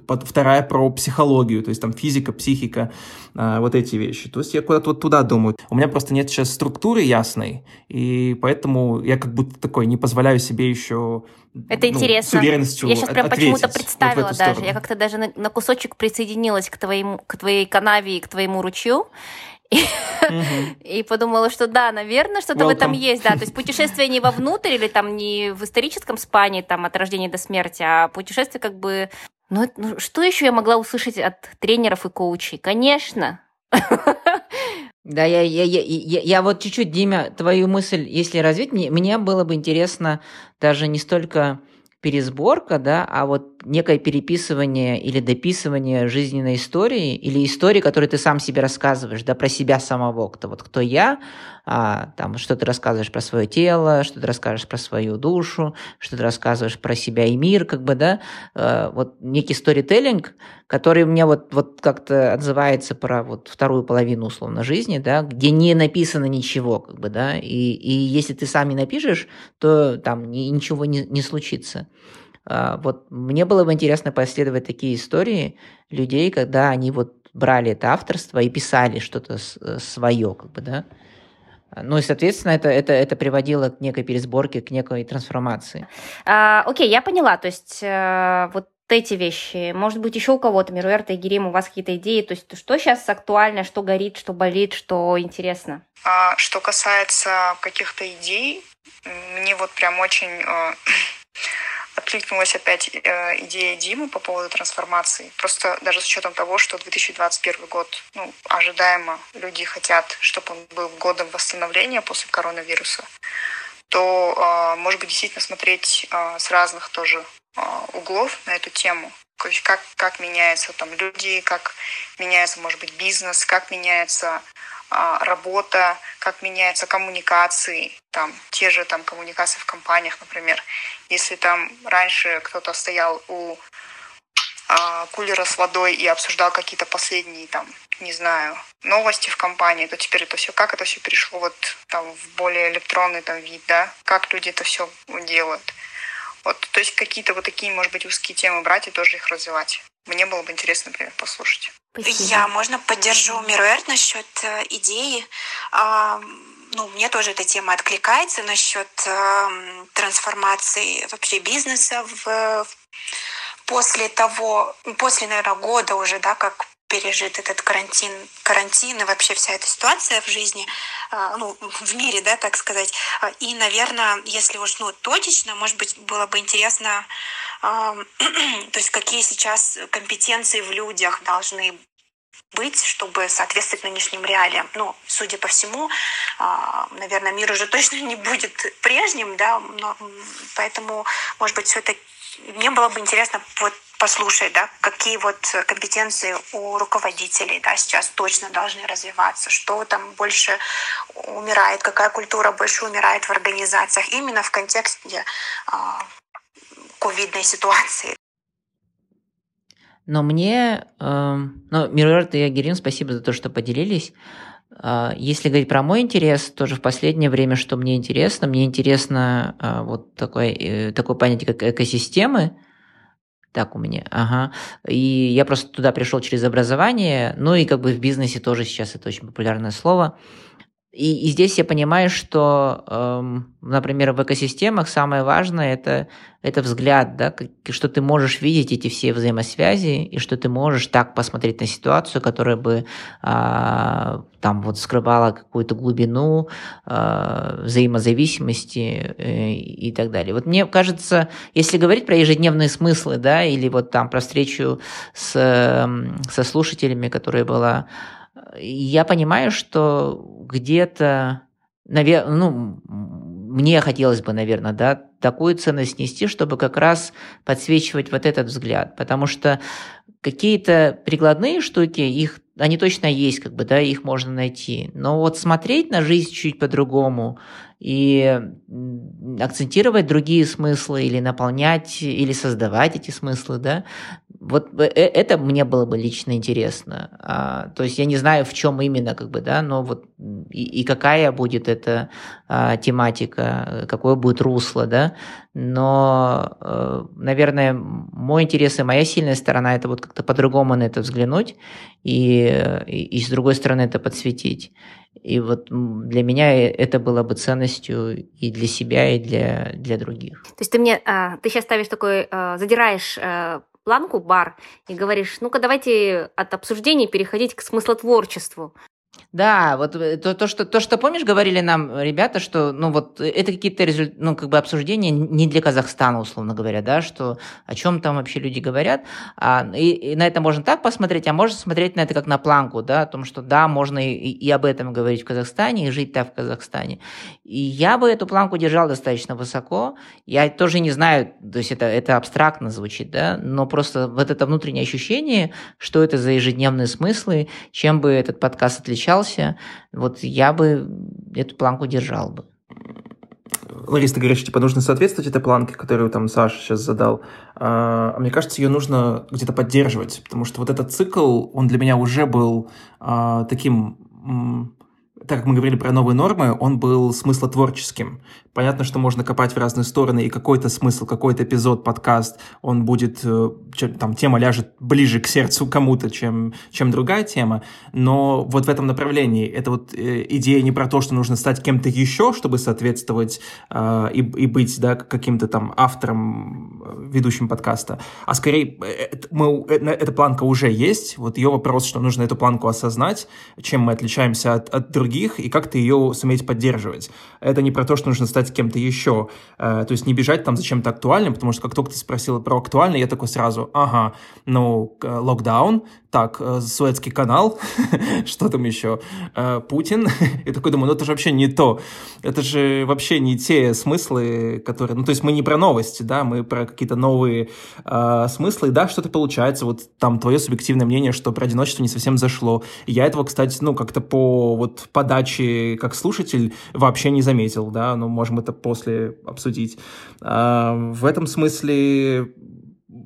вторая про психологию, то есть там физика, психика, а, вот эти вещи. То есть я куда-то вот туда думаю. У меня просто нет сейчас структуры ясной, и поэтому я как будто такой не позволяю себе еще это ну, интересно. С уверенностью Я сейчас прям почему-то представила вот даже. Я как-то даже на, на кусочек присоединилась к, твоему, к твоей канаве и к твоему ручью. И, mm-hmm. и подумала, что да, наверное, что-то в этом есть, да. То есть путешествие не вовнутрь или там не в историческом спане, там от рождения до смерти, а путешествие как бы... Ну, ну что еще я могла услышать от тренеров и коучей? Конечно. Да, я, я, я, я, я вот чуть-чуть, Дима, твою мысль, если развить, мне, мне было бы интересно даже не столько пересборка, да, а вот некое переписывание или дописывание жизненной истории или истории, которую ты сам себе рассказываешь, да, про себя самого, кто вот кто я, а, там, что ты рассказываешь про свое тело, что ты расскажешь про свою душу, что ты рассказываешь про себя и мир, как бы, да, а, вот некий сторителлинг, который мне вот, вот как-то отзывается про вот вторую половину, условно, жизни, да, где не написано ничего, как бы, да, и, и если ты сам не напишешь, то там ничего не, не случится. А, вот мне было бы интересно поисследовать такие истории людей, когда они вот брали это авторство и писали что-то э, свое, как бы, да. Ну и, соответственно, это, это, это приводило к некой пересборке, к некой трансформации. А, окей, я поняла. То есть э, вот эти вещи. Может быть, еще у кого-то, Мируэрта и Герим, у вас какие-то идеи? То есть что сейчас актуально, что горит, что болит, что интересно? А, что касается каких-то идей, мне вот прям очень э, откликнулась опять э, идея Димы по поводу трансформации. Просто даже с учетом того, что 2021 год, ну, ожидаемо люди хотят, чтобы он был годом восстановления после коронавируса, то, э, может быть, действительно смотреть э, с разных тоже углов на эту тему. То есть как, как меняются там люди, как меняется, может быть, бизнес, как меняется а, работа, как меняются коммуникации, там, те же там коммуникации в компаниях, например. Если там раньше кто-то стоял у а, кулера с водой и обсуждал какие-то последние там, не знаю, новости в компании, то теперь это все, как это все перешло вот там в более электронный там вид, да, как люди это все делают. Вот, то есть какие-то вот такие, может быть, узкие темы брать и тоже их развивать. Мне было бы интересно, например, послушать. Спасибо. Я, можно, поддержу Мируэр насчет э, идеи. Э, ну, мне тоже эта тема откликается насчет э, трансформации вообще бизнеса в, после того, после, наверное, года уже, да, как пережит этот карантин, карантин и вообще вся эта ситуация в жизни, э, ну, в мире, да, так сказать. И, наверное, если уж, ну, точечно, может быть, было бы интересно то есть какие сейчас компетенции в людях должны быть, чтобы соответствовать нынешним реалиям. Ну, судя по всему, а, наверное, мир уже точно не будет прежним, да, но поэтому, может быть, все это мне было бы интересно вот послушать, да, какие вот компетенции у руководителей, да, сейчас точно должны развиваться, что там больше умирает, какая культура больше умирает в организациях, именно в контексте а, ковидной ситуации. Но мне, э, ну, Мирорт и Агирин, спасибо за то, что поделились. Э, если говорить про мой интерес, тоже в последнее время, что мне интересно, мне интересно э, вот такое, э, такое понятие, как экосистемы, так у меня, ага. И я просто туда пришел через образование, ну и как бы в бизнесе тоже сейчас это очень популярное слово. И, и здесь я понимаю, что, эм, например, в экосистемах самое важное это, это взгляд, да, как, что ты можешь видеть эти все взаимосвязи, и что ты можешь так посмотреть на ситуацию, которая бы э, там вот скрывала какую-то глубину э, взаимозависимости э, и так далее. Вот мне кажется, если говорить про ежедневные смыслы, да, или вот там про встречу с, со слушателями, которая была я понимаю, что где-то, наверное, ну, мне хотелось бы, наверное, да, такую ценность нести, чтобы как раз подсвечивать вот этот взгляд, потому что какие-то прикладные штуки, их они точно есть, как бы, да, их можно найти. Но вот смотреть на жизнь чуть по-другому и акцентировать другие смыслы или наполнять, или создавать эти смыслы, да, вот э, это мне было бы лично интересно. А, то есть я не знаю, в чем именно, как бы, да, но вот и, и какая будет эта а, тематика, какое будет русло, да. Но, а, наверное, мой интерес и моя сильная сторона это вот как-то по-другому на это взглянуть и, и, и с другой стороны это подсветить. И вот для меня это было бы ценностью и для себя, и для, для других. То есть ты мне, ты сейчас ставишь такой, задираешь планку бар и говоришь, ну-ка давайте от обсуждений переходить к смыслотворчеству. Да, вот э, то, то, что, то, что, помнишь, говорили нам ребята, что, ну, вот, это какие-то результ... ну, как бы обсуждения не для Казахстана, условно говоря, да, что о чем там вообще люди говорят, а, и, и на это можно так посмотреть, а можно смотреть на это как на планку, да, о том, что, да, можно и, и об этом говорить в Казахстане, и жить там в Казахстане. И я бы эту планку держал достаточно высоко, я тоже не знаю, то есть это, это абстрактно звучит, да, но просто вот это внутреннее ощущение, что это за ежедневные смыслы, чем бы этот подкаст отличался, отличался, вот я бы эту планку держал бы. Лариса, ты говоришь, типа, нужно соответствовать этой планке, которую там Саша сейчас задал. А, мне кажется, ее нужно где-то поддерживать, потому что вот этот цикл, он для меня уже был а, таким так как мы говорили про новые нормы, он был смыслотворческим. Понятно, что можно копать в разные стороны, и какой-то смысл, какой-то эпизод, подкаст, он будет, э, там, тема ляжет ближе к сердцу кому-то, чем, чем другая тема, но вот в этом направлении, это вот э, идея не про то, что нужно стать кем-то еще, чтобы соответствовать э, и, и быть, да, каким-то там автором, э, ведущим подкаста, а скорее, мы, эта планка уже есть, вот ее вопрос, что нужно эту планку осознать, чем мы отличаемся от, от других других и как-то ее суметь поддерживать. Это не про то, что нужно стать кем-то еще. Э, то есть не бежать там за чем-то актуальным, потому что как только ты спросила про актуальное, я такой сразу, ага, ну, локдаун, так, э, Суэцкий канал, что там еще, э, Путин. И такой думаю, ну это же вообще не то. Это же вообще не те смыслы, которые... Ну, то есть мы не про новости, да, мы про какие-то новые э, смыслы. Да, что-то получается. Вот там твое субъективное мнение, что про одиночество не совсем зашло. Я этого, кстати, ну, как-то по вот подаче как слушатель вообще не заметил, да, ну, можем это после обсудить. В этом смысле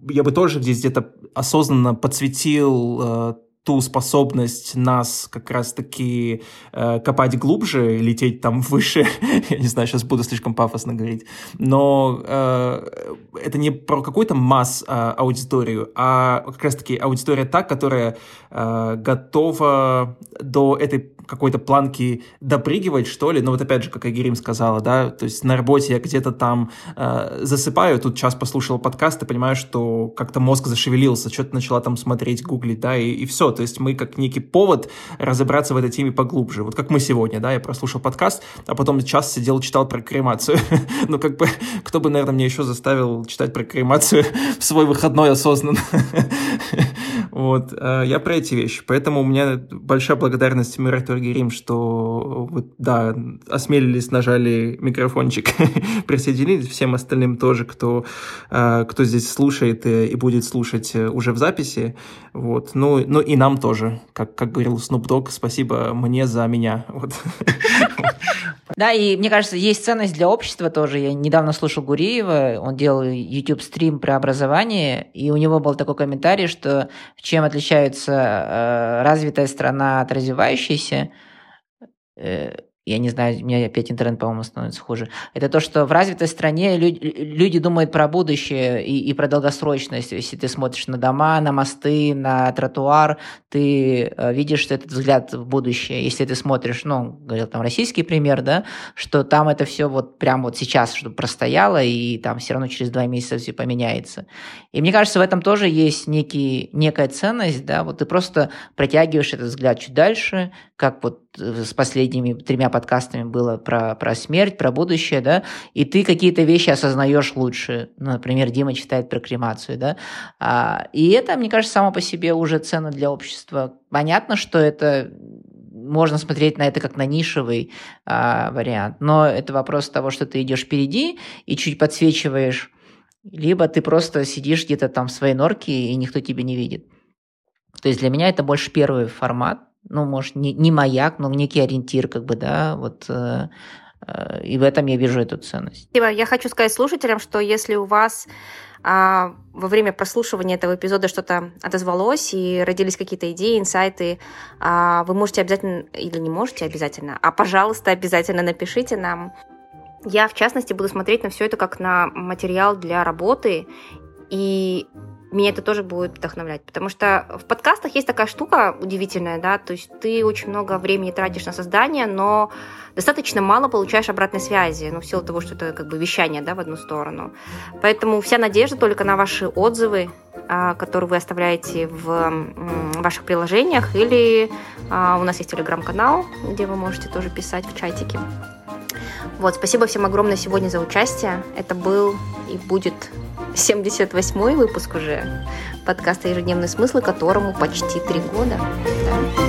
я бы тоже здесь где-то осознанно подсветил э, ту способность нас как раз-таки э, копать глубже, лететь там выше. Я не знаю, сейчас буду слишком пафосно говорить. Но э, это не про какую-то масс-аудиторию, а как раз-таки аудитория та, которая э, готова до этой какой-то планки допрыгивать, что ли. Но вот опять же, как Агирим сказала, да, то есть на работе я где-то там э, засыпаю, тут час послушал подкаст и понимаю, что как-то мозг зашевелился, что-то начала там смотреть, гуглить, да, и, и все. То есть мы как некий повод разобраться в этой теме поглубже. Вот как мы сегодня, да, я прослушал подкаст, а потом час сидел, читал про кремацию. ну, как бы, кто бы, наверное, мне еще заставил читать про кремацию в свой выходной осознанно. вот, э, я про эти вещи. Поэтому у меня большая благодарность Мирату Герим, что вот, да, осмелились, нажали микрофончик, присоединились, всем остальным тоже, кто, э, кто здесь слушает и, и будет слушать э, уже в записи. Вот. Ну, ну и нам тоже, как, как говорил Snoop Dogg, спасибо мне за меня. Вот. Да, и мне кажется, есть ценность для общества тоже. Я недавно слушал Гуриева, он делал YouTube-стрим про образование, и у него был такой комментарий, что чем отличается э, развитая страна от развивающейся, э, я не знаю, у меня опять интернет, по-моему, становится хуже. Это то, что в развитой стране люди, люди думают про будущее и, и про долгосрочность. Если ты смотришь на дома, на мосты, на тротуар, ты э, видишь что этот взгляд в будущее. Если ты смотришь, ну, говорил там российский пример, да, что там это все вот прямо вот сейчас, чтобы простояло, и там все равно через два месяца все поменяется. И мне кажется, в этом тоже есть некий, некая ценность, да, вот ты просто протягиваешь этот взгляд чуть дальше, как вот с последними тремя подкастами было про, про смерть, про будущее, да, и ты какие-то вещи осознаешь лучше. Например, Дима читает про кремацию, да. А, и это, мне кажется, само по себе уже ценно для общества. Понятно, что это можно смотреть на это как на нишевый а, вариант, но это вопрос того, что ты идешь впереди и чуть подсвечиваешь, либо ты просто сидишь где-то там в своей норке и никто тебя не видит. То есть для меня это больше первый формат, ну, может, не, не маяк, но некий ориентир, как бы, да, вот э, э, и в этом я вижу эту ценность. Я хочу сказать слушателям, что если у вас а, во время прослушивания этого эпизода что-то отозвалось и родились какие-то идеи, инсайты, а, вы можете обязательно, или не можете обязательно, а, пожалуйста, обязательно напишите нам. Я, в частности, буду смотреть на все это как на материал для работы, и меня это тоже будет вдохновлять. Потому что в подкастах есть такая штука удивительная, да, то есть ты очень много времени тратишь на создание, но достаточно мало получаешь обратной связи, ну, в силу того, что это как бы вещание, да, в одну сторону. Поэтому вся надежда только на ваши отзывы, а, которые вы оставляете в ваших приложениях, или а, у нас есть телеграм-канал, где вы можете тоже писать в чатике. Вот, спасибо всем огромное сегодня за участие. Это был и будет 78-й выпуск уже подкаста «Ежедневный смысл», которому почти три года. Да?